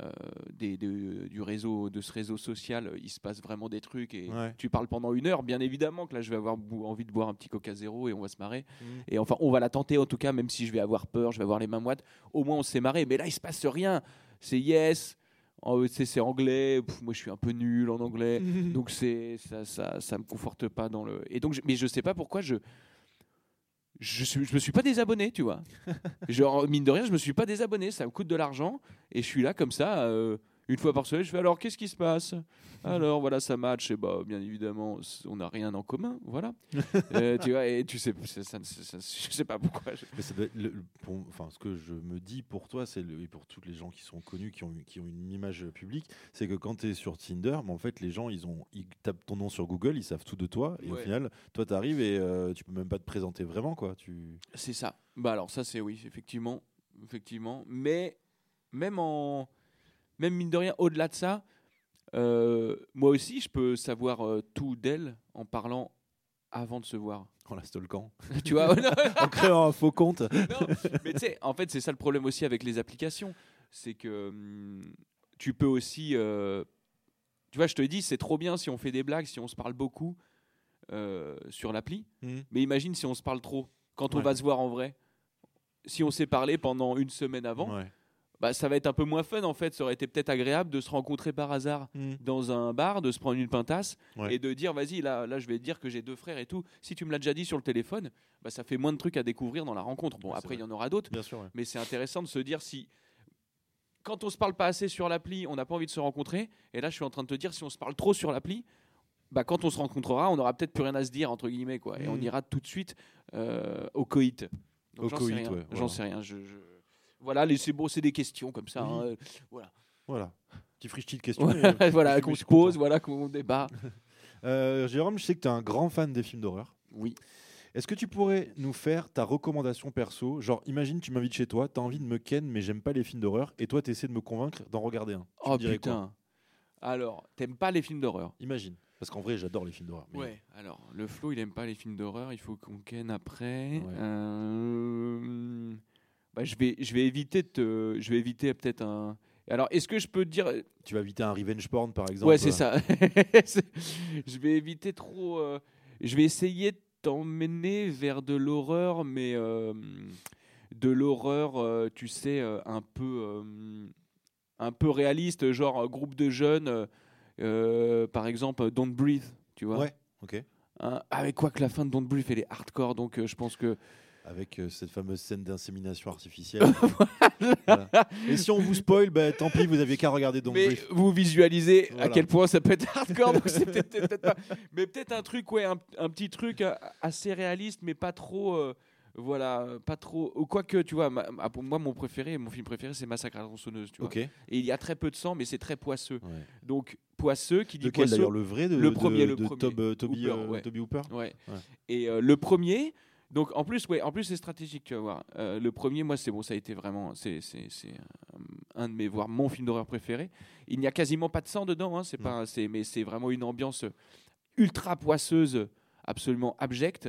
euh, des, de- du réseau de ce réseau social, il se passe vraiment des trucs et Ouais. tu parles pendant une heure, bien évidemment que là je vais avoir envie de boire un petit Coca zéro et on va se marrer. Mhm. Et enfin, on va la tenter en tout cas, même si je vais avoir peur, je vais avoir les mains moites. Au moins, on s'est marré. Mais là, il se passe rien. C'est yes. Sais, c'est anglais. Pff, moi, je suis un peu nul en anglais. Donc c'est ça, ça, ça me conforte pas dans le. Et donc, je- mais je sais pas pourquoi je je, suis, je me suis pas désabonné, tu vois. Genre, mine de rien, je me suis pas désabonné. Ça me coûte de l'argent. Et je suis là comme ça, euh, une fois par semaine. Je fais alors, qu'est-ce qui se passe? Alors, voilà, ça match. Et bah, bien évidemment, on n'a rien en commun. Voilà. Euh, tu vois, et tu sais, ça, ça- ça- je sais pas pourquoi. je- Mais ça doit être le- le- pour- enfin, ce que je me dis pour toi, c'est et pour tous les gens qui sont connus, qui ont, qui ont une image publique, c'est que quand tu es sur Tinder, mais en fait, les gens, ils, ont, ils tapent ton nom sur Google, ils savent tout de toi, et au final, toi, tu arrives et euh, tu peux même pas te présenter vraiment, quoi. Tu... C'est ça. Bah alors ça c'est oui, effectivement, effectivement. Mais même en, même mine de rien, au-delà de ça, euh, moi aussi je peux savoir euh, tout d'elle en parlant avant de se voir. En la stalkant. tu vois en créant un faux compte. non, Mais tu sais, en fait c'est ça le problème aussi avec les applications, c'est que hum, tu peux aussi, euh, tu vois, je te dis c'est trop bien si on fait des blagues, si on se parle beaucoup sur l'appli. Mais imagine si on se parle trop quand on va se voir en vrai. Si on s'est parlé pendant une semaine avant, Ouais. Bah, ça va être un peu moins fun en fait. Ça aurait été peut-être agréable de se rencontrer par hasard dans un bar, de se prendre une pintasse Ouais. et de dire vas-y, là, là je vais te dire que j'ai deux frères et tout. Si tu me l'as déjà dit sur le téléphone, bah, ça fait moins de trucs à découvrir dans la rencontre. Bon, Ouais, après, il y en aura d'autres, ouais. mais c'est intéressant de se dire si. Quand on se parle pas assez sur l'appli, on n'a pas envie de se rencontrer. Et là, je suis en train de te dire, si on se parle trop sur l'appli, bah, quand on se rencontrera, on aura peut-être plus rien à se dire, entre guillemets. Quoi, et on Mm. ira tout de suite euh, au coït. J'en coït, sais rien. ouais, J'en sais rien. Je, je- Voilà, c'est des questions comme ça. Oui. hein, euh, Voilà, Voilà. Petit frichti de questions. voilà, euh, voilà qu'on se pose, voilà qu'on débat. Euh, Jérôme, je sais que tu es un grand fan des films d'horreur. Oui. Est-ce que tu pourrais nous faire ta recommandation perso? Genre, imagine, tu m'invites chez toi, tu as envie de me ken, mais j'aime pas les films d'horreur, et toi, tu essaies de me convaincre d'en regarder un. Tu Oh me dirais quoi? putain. Alors, t'aimes pas les films d'horreur? Imagine. Parce qu'en vrai, j'adore les films d'horreur. mais- Ouais, alors le Flo il aime pas les films d'horreur, il faut qu'on ken après. Ouais. Euh, bah, je vais je vais éviter de je vais éviter peut-être un Alors est-ce que je peux te dire Tu vas éviter un revenge porn, par exemple. Ouais, c'est euh, ça. Je vais éviter trop euh, je vais essayer de t'emmener vers de l'horreur mais euh, de l'horreur euh, tu sais un peu un peu réaliste genre un groupe de jeunes par exemple Don't Breathe, tu vois. Ouais, ok. Hein, avec quoi que la fin de Don't Breathe elle est hardcore donc je pense que Avec euh, cette fameuse scène d'insémination artificielle. Voilà. Et si on vous spoil, bah, tant pis, vous aviez qu'à regarder donc mais vous visualisez à Voilà. quel point ça peut être hardcore donc c'est peut-être peut-être pas mais peut-être un truc ouais un, un petit truc euh, assez réaliste mais pas trop euh, voilà pas trop ou quoique tu vois ma- ma- pour moi mon préféré mon film préféré c'est Massacre à la tronçonneuse tu vois Ok. et il y a très peu de sang mais c'est très poisseux Ouais. donc poisseux qui dit poisseux d'ailleurs Le vrai de, Le de- premier, le de premier. Tob- euh, Toby, Hooper, euh, ouais. Toby Hooper? Ouais. Ouais. Et euh, le premier, donc en plus, ouais, en plus c'est stratégique, tu vas voir. Euh, le premier, moi, c'est bon, ça a été vraiment, c'est, c'est, c'est un, de mes, voire mon film d'horreur préféré. Il n'y a quasiment pas de sang dedans, hein, c'est Non. pas, c'est, mais c'est vraiment une ambiance ultra poisseuse, absolument abjecte.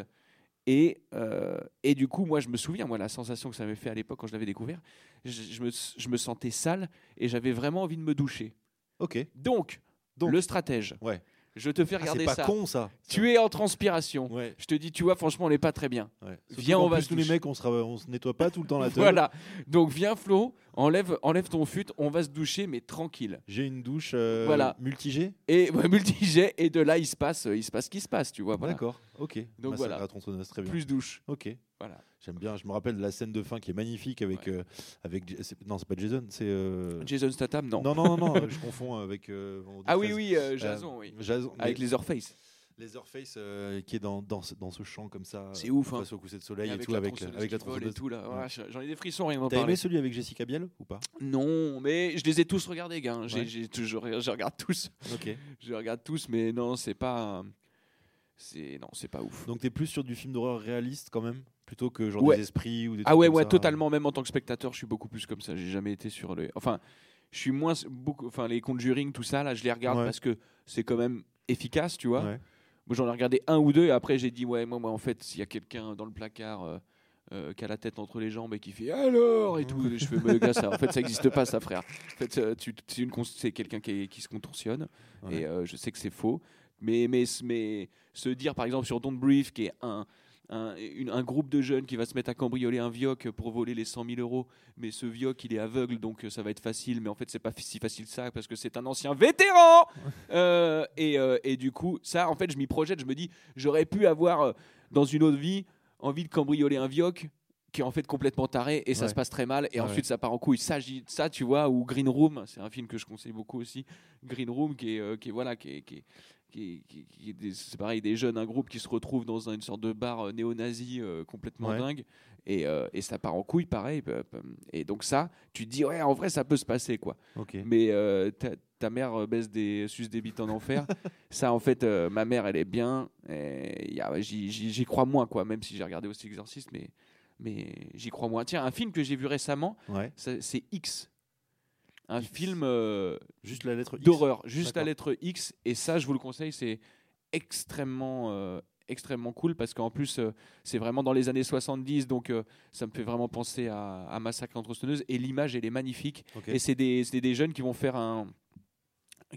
Et, euh, et du coup, moi, je me souviens, moi, la sensation que ça m'avait fait à l'époque quand je l'avais découvert, je, je me, je me sentais sale et j'avais vraiment envie de me doucher. Ok. Donc, Donc. le stratège, Ouais. Je te fais Ah, c'est regarder pas ça. con ça. Tu es en transpiration. Ouais. Je te dis, tu vois, franchement, on n'est pas très bien. ouais. Viens, on va nous les mecs, on se, on se nettoie pas tout le temps la tête. Voilà. Donc viens Flo, enlève, enlève ton fut, on va se doucher mais tranquille. J'ai une douche euh, Voilà. multi-G. Et ouais, multijet et de là il se passe, il se passe ce qui se passe, tu vois. Voilà. D'accord. Ok. Donc Massacre voilà. à la tronçonneuse, très bien. Plus douche. Ok. Voilà. J'aime bien. Je me rappelle la scène de fin qui est magnifique avec Ouais. euh, avec. Non, c'est pas Jason. C'est. euh, Jason Statham, non. Non, non, non, non, euh, je confonds avec. euh, Ah oui 13. oui, euh, Jason, oui. Jason, Avec mais- Leatherface. Leatherface euh, qui est dans, dans, ce, dans ce champ comme ça. C'est ouf, hein. Face au coucher de soleil et avec tout, la avec, tronçonneuse avec la vole et tronçonneuse. tout là. Ouais. Voilà, J'en ai des frissons rien T'as aimé celui avec Jessica Biel ou pas? Non, mais je les ai tous regardés, gars. Ouais. j'ai je regarde tous. Ok. Je regarde tous, mais non, c'est pas, c'est non, c'est pas ouf. Donc t'es plus sur du film d'horreur réaliste quand même? Plutôt que genre Ouais. des esprits ou des Ah ouais, ouais, ça. totalement. Même en tant que spectateur, je suis beaucoup plus comme ça. J'ai jamais été sur le. Enfin, je suis moins beaucoup. Enfin, les Conjuring, tout ça, là, je les regarde Ouais. parce que c'est quand même efficace, tu vois. Ouais. Moi, j'en ai regardé un ou deux et après, j'ai dit ouais, moi, moi, en fait, s'il y a quelqu'un dans le placard. euh, euh, qui a la tête entre les jambes et qui fait alors et tout. Je fais, mais le gars, ça, en fait, ça n'existe pas, ça, frère. En fait, tu- c'est quelqu'un qui, se contorsionne et euh, je sais que c'est faux. Mais, mais, mais se dire, par exemple, sur Don't Brief, qui est un, un, une- un groupe de jeunes qui va se mettre à cambrioler un vioc pour voler les 100 000 euros, mais ce vioc, il est aveugle, donc euh, ça va être facile. Mais en fait, c'est pas si facile que ça, parce que c'est un ancien vétéran Euh, et, euh, et du coup, ça, en fait, je m'y projette, je me dis, j'aurais pu avoir, euh, dans une autre vie, envie de cambrioler un vioc qui est en fait complètement taré et ça Ouais. se passe très mal et ensuite ça part en couille. Ça, ça, tu vois, ou Green Room, c'est un film que je conseille beaucoup aussi. Green Room, qui est, qui est voilà, qui est, qui est- qui qui qui c'est pareil, des jeunes, un groupe qui se retrouve dans une sorte de bar euh, néo-nazi euh, complètement Ouais. dingue et, euh, et ça part en couille, pareil. Et donc ça, tu te dis ouais, en vrai, ça peut se passer quoi. Ok. Mais euh, ta, ta mère baisse des suce des bites en enfer. ça, en fait, ma mère, elle est bien. J'y crois moins, quoi. Même si j'ai regardé aussi Exorcist, mais, mais j'y crois moins. Tiens, un film que j'ai vu récemment, Ouais. c'est X. Un film euh, Juste la lettre d'horreur, juste la lettre X. Et ça, je vous le conseille, c'est extrêmement, euh, extrêmement cool parce qu'en plus, euh, c'est vraiment dans les années 70, donc euh, ça me fait vraiment penser à, à Massacre entre tronçonneuses. Et l'image, elle est magnifique. Et c'est des, des jeunes qui vont faire un,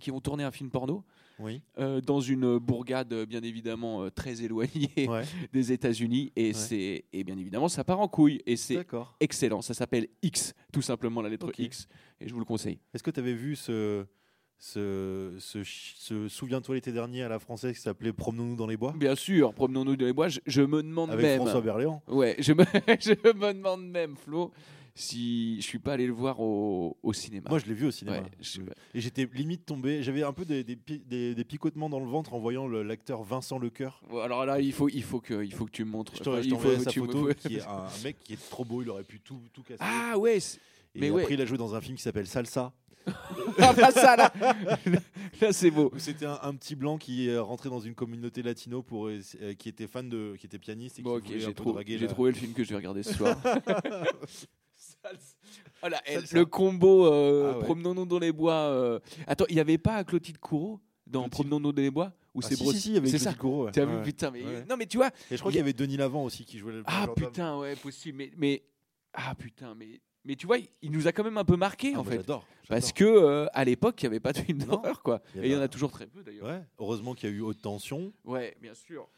qui vont tourner un film porno Oui. euh, dans une bourgade, euh, bien évidemment euh, très éloignée Ouais. des États-Unis. Et Ouais. c'est, et bien évidemment, ça part en couille. Et c'est excellent. Ça s'appelle X, tout simplement la lettre. X. Et je vous le conseille. Est-ce que tu avais vu ce, ce, ce, ce Souviens-toi l'été dernier à la française qui s'appelait Promenons-nous dans les bois? Bien sûr, promenons-nous dans les bois. Je, je me demande avec même. François Berléand Ouais, je me, je me demande même, Flo, si je suis pas allé le voir au, au cinéma. Moi, je l'ai vu au cinéma. Ouais, je- Et j'étais limite tombé. J'avais un peu des, des, pi- des- des picotements dans le ventre en voyant l'acteur Vincent Lecoeur. Alors là, il faut, il faut que, il faut que tu me montres. Je Enfin, il faut- sa tu me- photo, qui est un mec qui est trop beau. Il aurait pu tout, tout casser. Ah ouais. Et mais après, ouais. il a joué dans un film qui s'appelle Salsa. Ah bah ça là, là c'est beau. C'était un, un petit blanc qui est rentré dans une communauté latino pour euh, qui était fan de, qui était pianiste et Bon, qui voulait un j'ai peu trou- draguer j'ai la- trouvé le film que je vais regarder ce soir. Voilà, elle- Salsa. le combo euh, Ah ouais. Promenons-nous dans les bois. euh. Attends, il n'y avait pas Clotilde Courreau dans Clotilde- Promenons-nous dans les bois? Ou Ah, c'est si, Bros- si, si, avec C'est ça. Clotilde Courreau, ouais. T'as vu, Ouais. putain, mais. Ouais. Non, mais tu vois. Et je crois il qu'il y avait Denis Lavant aussi qui jouait le Ah gendarme. putain, ouais, possible. Mais, mais. Ah putain, mais. Mais tu vois, il nous a quand même un peu marqué Ah, en moi, fait. J'adore. Parce j'adore. que euh, à l'époque, il n'y avait pas de film Non. d'horreur, quoi. Il y Et il y en avait a toujours très peu d'ailleurs. Ouais, heureusement qu'il y a eu haute tension. Ouais, bien sûr.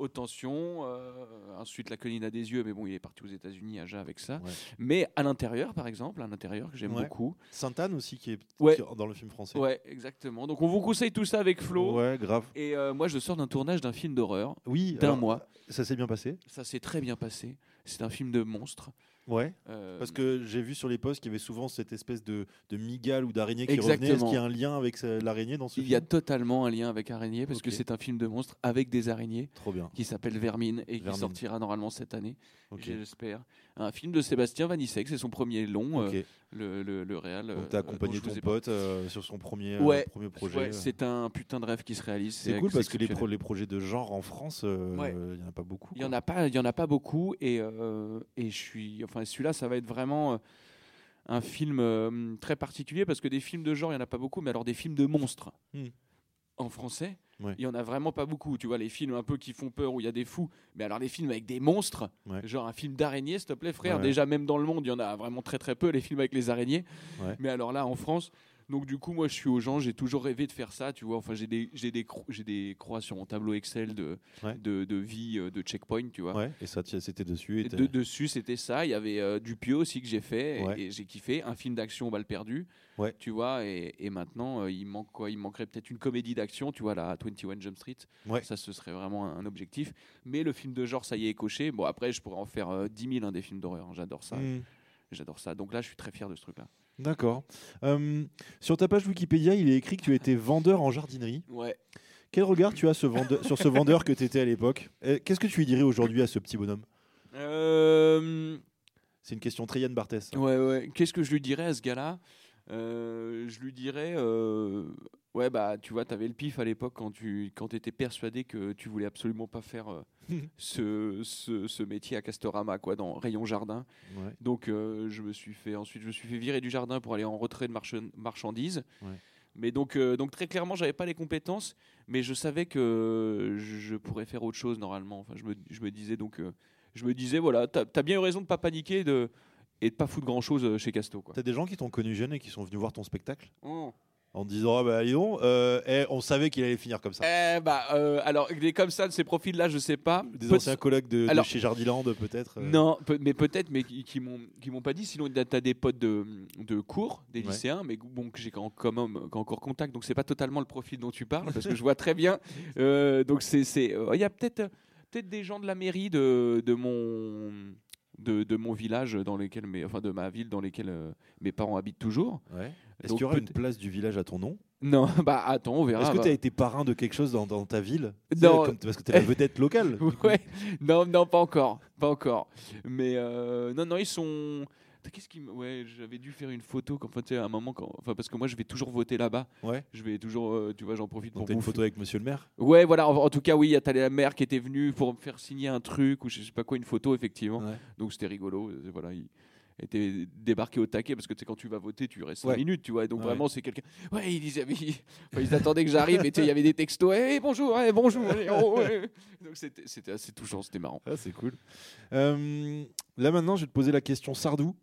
Haute tension. euh, ensuite, la colline a des yeux, mais bon, il est parti aux États-Unis, Aja, avec ça. Ouais. Mais à l'intérieur, par exemple, à l'intérieur, que j'aime Ouais. beaucoup. Sainte-Anne aussi qui est Ouais. dans le film français. Ouais, exactement. Donc, on vous conseille tout ça avec Flo. Ouais, grave. Et euh, moi, je sors d'un tournage d'un film d'horreur Oui, d'un mois. Ça s'est bien passé. Ça s'est très bien passé. C'est un film de monstre. Ouais. Euh, Parce que j'ai vu sur les posts qu'il y avait souvent cette espèce de, de migale ou d'araignée qui revenait. Est-ce Exactement. qu'il y a un lien avec ce- l'araignée dans ce il y a film? totalement un lien avec Araignée, parce que c'est un film de monstre avec des araignées Trop bien. qui s'appelle Vermine et qui sortira normalement cette année, Ok. j'espère. Un film de Sébastien Vanissek, c'est son premier long, euh, le, le, le réal. Donc euh, t'as accompagné dont ton pote euh, sur son premier, euh, premier projet. Ouais, c'est un putain de rêve qui se réalise. C'est cool parce que les, pro- exceptionnel. les projets de genre en France, Ouais. il n'y en a pas beaucoup. Il y en a pas, il y en a pas beaucoup et et je suis, enfin celui-là, ça va être vraiment un film très particulier parce que des films de genre, il y en a pas beaucoup, mais alors des films de monstres Hmm. en français, Ouais. il y en a vraiment pas beaucoup. Tu vois, les films un peu qui font peur où il y a des fous, mais alors les films avec des monstres, Ouais. genre un film d'araignée, s'il te plaît, frère. Déjà même dans le monde, il y en a vraiment très très peu les films avec les araignées. Mais alors là, en France. Donc du coup, moi, je suis aux gens. J'ai toujours rêvé de faire ça, tu vois. Enfin, j'ai des, j'ai des, cro- j'ai des croix sur mon tableau Excel de, Ouais. de, de vie, euh, de checkpoint, tu vois. Ouais, et ça, c'était dessus. et de- dessus, c'était ça. Il y avait euh, du Pio aussi que j'ai fait et- Ouais. et, j'ai kiffé. Un film d'action, balle perdue. Ouais. Tu vois, et, et maintenant, euh, il manque quoi? Il manquerait peut-être une comédie d'action, tu vois, la 21 Jump Street. Ouais. Ça, ce serait vraiment un, un objectif. Mais le film de genre, ça y est, coché. Bon, après, je pourrais en faire euh, 10 000 hein, des films d'horreur. hein. J'adore ça. Hmm. J'adore ça. Donc là, je suis très fier de ce truc-là. D'accord. Euh, sur ta page Wikipédia, il est écrit que tu étais vendeur en jardinerie. Ouais. Quel regard tu as ce vendeur- sur ce vendeur que tu étais à l'époque? Et Qu'est-ce que tu lui dirais aujourd'hui à ce petit bonhomme? Euh, C'est une question très Yann Barthès. Ouais, ouais. Qu'est-ce que je lui dirais à ce gars-là? Euh, Je lui dirais, euh, ouais, bah, tu vois, tu avais le pif à l'époque quand tu quand étais persuadé que tu voulais absolument pas faire euh, ce, ce, ce métier à Castorama, quoi, dans Rayon Jardin. Ouais. Donc, euh, je me suis fait, ensuite, je me suis fait virer du jardin pour aller en retrait de marchandises. Ouais. Mais donc, euh, donc, très clairement, j'avais pas les compétences, mais je savais que je, pourrais faire autre chose normalement. Enfin, je me, je me disais donc, euh, je me disais, voilà, t'as as bien eu raison de pas paniquer de, et de pas foutre grand chose chez Casto. Quoi. T'as des gens qui t'ont connu jeune et qui sont venus voir ton spectacle Oh. en disant ah bah dis donc, euh, eh, on savait qu'il allait finir comme ça. Eh bah, euh, alors, des comme ça, de ces profils-là, je sais pas. Des Peut- anciens collègues de, de Alors- chez Jardiland peut-être. euh. Non, peut- mais peut-être, mais qui, qui m'ont qui m'ont pas dit. Sinon, tu as des potes de, de cours, des Ouais. lycéens, mais bon, que j'ai quand quand même quand encore contact. Donc, c'est pas totalement le profil dont tu parles, parce que je vois très bien. Euh, donc, c'est c'est, euh, il y a peut-être peut-être des gens de la mairie de, de mon de, de mon village dans lesquels mes, enfin de ma ville dans lesquelles euh, mes parents habitent toujours. Ouais. Est-ce qu'il y aura une place du village à ton nom? Non, bah attends, on verra. Est-ce que va. tu as été parrain de quelque chose dans, dans ta ville? Non. Comme- Parce que tu es la vedette locale. Ouais, non, non, pas encore, pas encore. Mais euh, non, non, ils sont. Qu'est-ce qui me- Ouais, j'avais dû faire une photo quand, enfin, tu sais, à un moment, quand... enfin, parce que moi, je vais toujours voter là-bas. Ouais. Je vais toujours, euh, tu vois, j'en profite Donc pour une photo avec monsieur le maire? Ouais, voilà. En, en tout cas, oui, il y a la mère qui était venue pour me faire signer un truc ou je sais pas quoi, une photo, effectivement. Ouais. Donc c'était rigolo. euh, Voilà, il était débarqué au taquet parce que tu sais, quand tu vas voter, tu restes 5 Ouais. minutes, tu vois. Donc Ouais. vraiment, c'est quelqu'un. Ouais, ils, disaient- ils, enfin, ils attendaient que j'arrive et tu sais, il y avait des textos. Hey, bonjour, hey, bonjour. hey, oh. Donc c'était c'était assez touchant, c'était marrant. Ah, c'est cool. Euh, là maintenant, je vais te poser la question Sardou.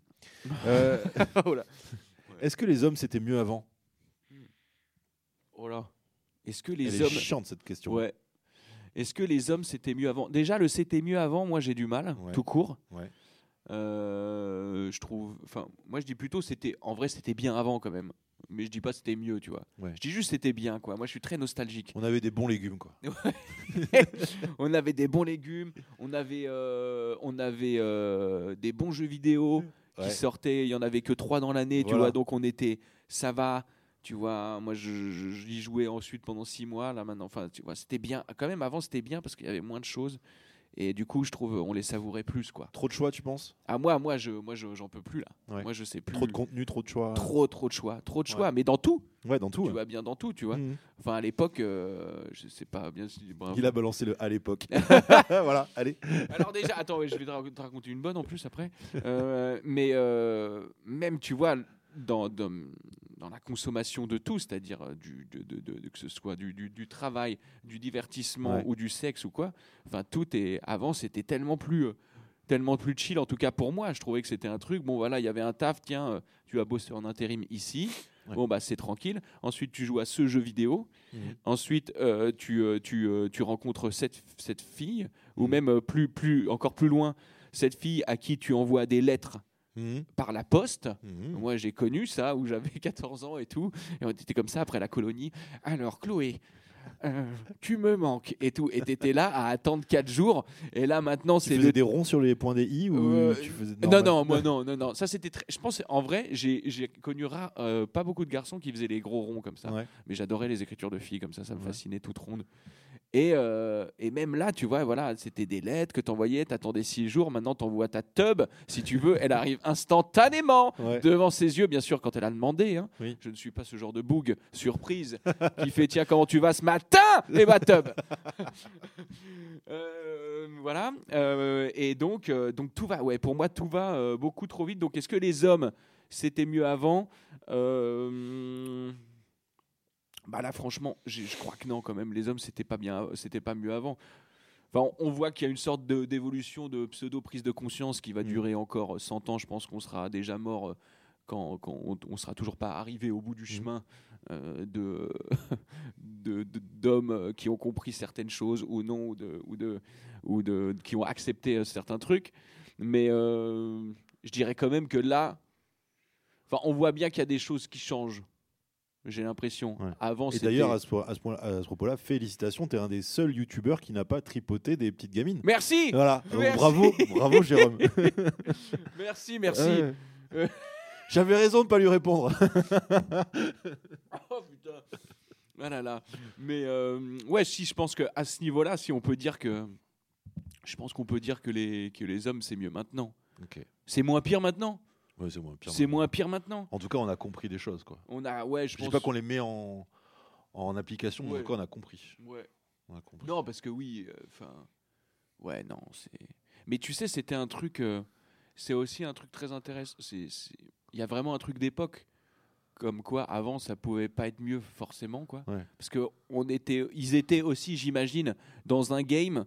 Euh, oh là. Est-ce que les hommes c'était mieux avant? Oh là. Est-ce que Elle les est hommes. chiante cette question. Ouais. Est-ce que les hommes c'était mieux avant? Déjà, le c'était mieux avant, moi j'ai du mal, Ouais. tout court. Ouais. Euh, je trouve. Enfin, moi je dis plutôt c'était. En vrai, c'était bien avant quand même. Mais je dis pas c'était mieux, tu vois. Ouais. Je dis juste c'était bien, quoi. Moi je suis très nostalgique. On avait des bons légumes quoi. on avait des bons légumes, on avait, euh, on avait euh, des bons jeux vidéo Ouais. qui sortaient. Il y en avait que trois dans l'année, tu vois. Donc on était, ça va. Tu vois, moi je, jouais ensuite pendant six mois. Là maintenant, enfin, tu vois, c'était bien. Quand même, avant c'était bien parce qu'il y avait moins de choses. Et du coup, je trouve, on les savourait plus, quoi. Trop de choix, tu penses? Ah moi, moi, je, moi, je- j'en peux plus là. Ouais. Moi, je sais plus. Trop de contenu, trop de choix. trop, trop de choix, trop de Ouais. choix. Mais dans tout, Ouais, dans tout. tu ouais. vas bien dans tout, tu vois. Mhm. Enfin, à l'époque, euh, je sais pas bien si. bravo. Il a balancé le à l'époque. voilà, allez. Alors déjà, attends, je vais te rac- te raconter une bonne en plus après. Euh, mais euh, même, tu vois, dans, dans, dans la consommation de tout, c'est-à-dire euh, du, de, de- de- de- que ce soit du, du- du travail, du divertissement Ouais. ou du sexe ou quoi, enfin tout est avant, c'était tellement plus euh, tellement plus chill. En tout cas pour moi, je trouvais que c'était un truc. Bon voilà, il y avait un taf. Tiens, euh, tu as bossé en intérim ici. Ouais. Bon bah c'est tranquille. Ensuite tu joues à ce jeu vidéo. Mhm. Ensuite, euh, tu, euh, tu, euh, tu rencontres cette, cette fille, ou Mhm. même plus, plus, encore plus loin, cette fille à qui tu envoies des lettres Mhm. par la poste. Mhm. Moi, j'ai connu ça, où j'avais 14 ans et tout, et on était comme ça après la colonie. Alors, Chloé, euh, tu me manques et tout, et t'étais là à attendre 4 jours, et là maintenant, Tu c'est faisais le des ronds sur les points des i ou Euh, tu faisais non, non, moi non, non, non. Ça c'était très. Je pense, en vrai, j'ai connu euh, pas beaucoup de garçons qui faisaient les gros ronds comme ça. Ouais. Mais j'adorais les écritures de filles comme ça, ça me Ouais. fascinait toute ronde. Et, euh, et même là, tu vois, voilà, c'était des lettres que t'envoyais, t'attendais six jours, maintenant t'envoies ta tub, si tu veux, elle arrive instantanément Ouais. devant ses yeux, bien sûr, quand elle a demandé. hein. Oui. Je ne suis pas ce genre de boug surprise qui fait tiens comment tu vas ce matin et ma tub. Euh, voilà. Euh, et donc, donc tout va. Ouais, pour moi tout va beaucoup trop vite. Donc est-ce que les hommes c'était mieux avant? Bah là franchement, je crois que non quand même. Les hommes c'était pas bien, c'était pas mieux avant. Enfin, on voit qu'il y a une sorte d'évolution de pseudo prise de conscience qui va Mm. durer encore 100 ans. Je pense qu'on sera déjà mort euh, quand, quand on, on sera toujours pas arrivé au bout du chemin euh, de d'hommes euh, qui ont compris certaines choses ou non ou de ou de ou de qui ont accepté euh, certains trucs. Mais euh, je dirais quand même que là, enfin, on voit bien qu'il y a des choses qui changent. J'ai l'impression. Ouais. Avant, Et d'ailleurs, à ce, po- à ce, point- à ce propos-là, félicitations, tu es un des seuls youtubeurs qui n'a pas tripoté des petites gamines. Merci, Voilà, Merci. bravo, bravo Jérôme. merci, merci. Ouais. Euh. J'avais raison de pas lui répondre. Oh putain. Ah là là. Mais euh, ouais, si je pense que à ce niveau-là, si on peut dire que, je pense qu'on peut dire que les que les hommes c'est mieux maintenant. Ok. C'est moins pire maintenant. Ouais, c'est moins pire. C'est moins pire maintenant. En tout cas, on a compris des choses. Quoi. On a ouais, je Je pense. dis pas qu'on les met en, en application, mais en Ouais. tout cas, on a compris. Ouais. On a compris. Non, parce que oui, euh, enfin, ouais, non, c'est. Mais tu sais, c'était un truc. euh, c'est aussi un truc très intéressant. C'est- il y a vraiment un truc d'époque, comme quoi avant ça pouvait pas être mieux forcément, quoi. Ouais. Parce que on était, ils étaient aussi, j'imagine, dans un game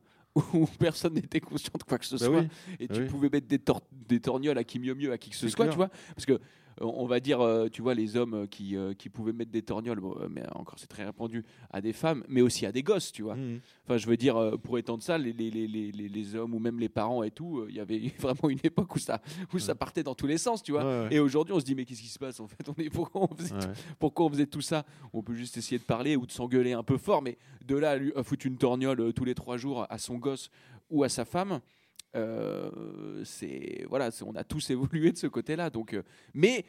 où personne n'était conscient de quoi que ce Bah soit, oui. et Bah tu oui. pouvais mettre des, tor- des torgnoles à qui mieux mieux à qui que ce soit, clair. tu vois. Parce que on va dire, euh, tu vois, les hommes qui, euh, qui pouvaient mettre des torgnoles, bon, euh, mais encore c'est très répandu, à des femmes, mais aussi à des gosses, tu vois. Mhm. Enfin, je veux dire, pour étendre ça, les, les, les, les, les- les hommes ou même les parents et tout, il y avait vraiment une époque où ça, où ça partait dans tous les sens, tu vois. Ouais, ouais. Et aujourd'hui, on se dit, mais qu'est-ce qui se passe en fait? On est, pourquoi, on faisait, Ouais. pourquoi on faisait tout ça? On peut juste essayer de parler ou de s'engueuler un peu fort, mais de là à, lui, à foutre une torgnole tous les trois jours à son gosse ou à sa femme, euh, c'est voilà, on a tous évolué de ce côté-là. Donc, euh, mais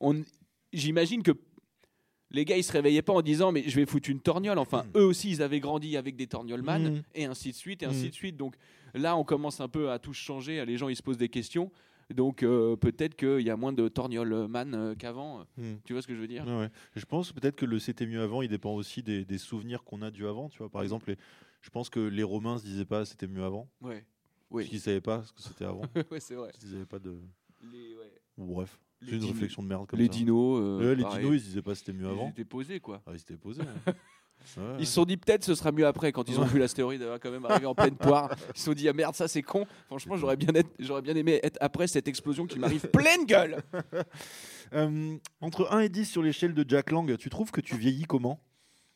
on, j'imagine que les gars, ils se réveillaient pas en disant mais je vais foutre une torgnole. Enfin, Mm. eux aussi, ils avaient grandi avec des torgnolman Mhm. et ainsi de suite et ainsi Mm. de suite. Donc là, on commence un peu à tout changer. Les gens, ils se posent des questions. Donc euh, peut-être qu'il y a moins de torgnolman euh, qu'avant. Mhm. Tu vois ce que je veux dire? Ouais, ouais. Je pense peut-être que le c'était mieux avant, il dépend aussi des, des souvenirs qu'on a du avant. Tu vois, par exemple, les- je pense que les Romains se disaient pas c'était mieux avant, Ouais. Parce Oui. qu'ils savaient pas ce que c'était avant. ouais, c'est vrai. Ils avaient pas de. Les, ouais. Ou bref, c'est une réflexion de merde comme les ça. dinos. euh, Ouais, les pareil. dinos, ils disaient pas c'était mieux Ils avant. étaient posés quoi. Ah, ils s'étaient posés. Ouais, Ils se sont dit peut-être ce sera mieux après quand ils ont vu l'astéroïde euh, quand même arriver en pleine poire. Ils se sont dit ah merde ça c'est con. Franchement j'aurais bien être- j'aurais bien aimé être après cette explosion qui m'arrive pleine gueule. Euh, entre 1 et 10 sur l'échelle de Jack Lang, tu trouves que tu vieillis comment?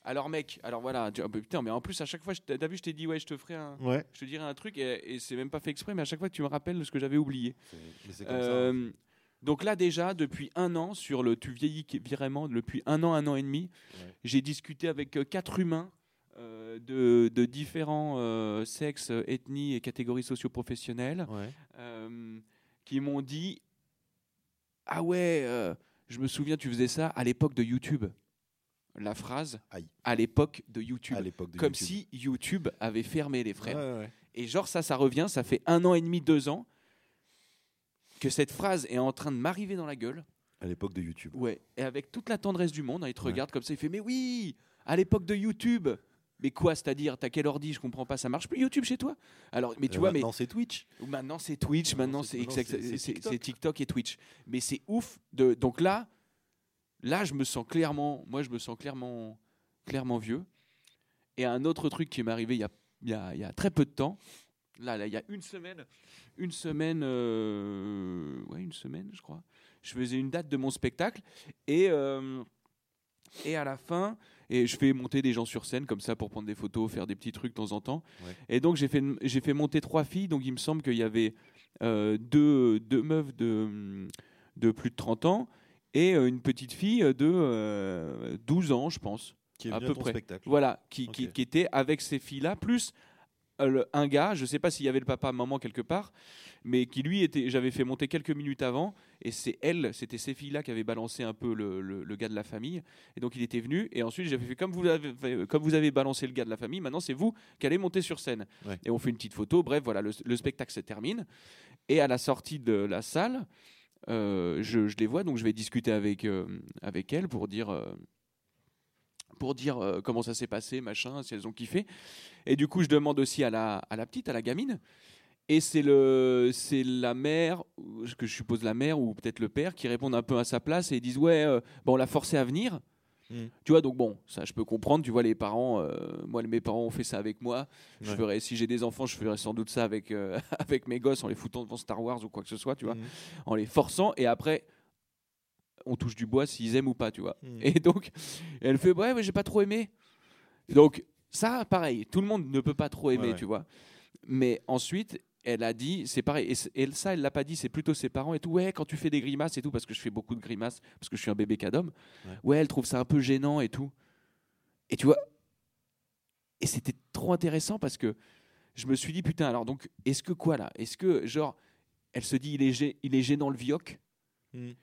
Alors mec alors voilà tu- ah, bah, putain mais en plus à chaque fois je t'ai- t'as vu je t'ai dit ouais je te ferai un Ouais. je te dirai un truc et, et c'est même pas fait exprès mais à chaque fois tu me rappelles ce que j'avais oublié. Mais c'est Euh, donc là déjà depuis un an sur le tu vieillis qui- vraiment depuis un an un an et demi Ouais. j'ai discuté avec euh, quatre humains euh, de, de différents euh, sexes, ethnies et catégories socio-professionnelles Ouais. euh, qui m'ont dit Ah ouais, euh, je me souviens, tu faisais ça à l'époque de YouTube. La phrase Aïe. à l'époque de YouTube. À l'époque de Comme YouTube. si YouTube avait fermé les frères. Ouais, ouais, ouais. Et genre, ça, ça revient, ça fait un an et demi, deux ans que cette phrase est en train de m'arriver dans la gueule. À l'époque de YouTube. Ouais. Et avec toute la tendresse du monde, hein, il te Ouais. regarde comme ça, il fait Mais oui, à l'époque de YouTube. Mais quoi, c'est-à-dire, t'as quel ordi Je comprends pas, ça marche plus YouTube chez toi? Alors, mais tu Euh, vois, mais maintenant, c'est Twitch. Maintenant c'est Twitch, Maintenant, c'est- TikTok. TikTok et Twitch. Mais c'est ouf de donc là là je me sens clairement moi je me sens clairement clairement vieux. Et un autre truc qui m'est arrivé il y a, il y, a, il y a très peu de temps. Là, là, il y a une semaine, une semaine, euh, ouais, une semaine, je crois. Je faisais une date de mon spectacle et euh, et à la fin, et je fais monter des gens sur scène comme ça pour prendre des photos, faire des petits trucs de temps en temps. Ouais. Et donc j'ai fait, j'ai fait monter trois filles. Donc il me semble qu'il y avait euh, deux, deux meufs de, de plus de 30 ans et euh, une petite fille de euh, 12 ans, je pense. Qui est À peu près. spectacle. Voilà, qui, qui, Ok. qui était avec ces filles-là, plus euh, un gars, je sais pas s'il y avait le papa, maman quelque part, mais qui lui était, j'avais fait monter quelques minutes avant, et c'est elle, c'était ces filles-là qui avaient balancé un peu le, le- le gars de la famille, et donc il était venu, et ensuite j'avais fait comme vous avez, comme vous avez balancé le gars de la famille, maintenant c'est vous qui allez monter sur scène, Ouais. et on fait une petite photo, bref, voilà, le, le spectacle se termine, et à la sortie de la salle, euh, je, je les vois, donc je vais discuter avec, euh, avec elles pour dire, euh, pour dire euh, comment ça s'est passé, machin, si elles ont kiffé. Et du coup, je demande aussi à la, à la petite, à la gamine. Et c'est la mère, que je suppose la mère ou peut-être le père, qui répondent un peu à sa place et disent ouais, euh, bon, on l'a forcé à venir. Mm. Tu vois, donc bon, ça je peux comprendre. Tu vois, les parents, euh, moi, mes parents ont fait ça avec moi. Je ferais, si j'ai des enfants, je ferais sans doute ça avec, euh, avec mes gosses en les foutant devant Star Wars ou quoi que ce soit, tu vois, Mhm. en les forçant. Et après, on touche du bois s'ils aiment ou pas, tu vois. Mhm. Et donc, elle fait ouais, mais j'ai pas trop aimé. Donc ça, pareil, tout le monde ne peut pas trop aimer, Ouais, ouais. tu vois. Mais ensuite, elle a dit, c'est pareil, et, ça, elle l'a pas dit, c'est plutôt ses parents et tout. Ouais, quand tu fais des grimaces et tout, parce que je fais beaucoup de grimaces, parce que je suis un bébé cadom. Ouais. Ouais, elle trouve ça un peu gênant et tout. Et tu vois, et c'était trop intéressant parce que je me suis dit putain, alors donc, est-ce que quoi là? Est-ce que genre, elle se dit il est, il est gênant le vioc? Mhm.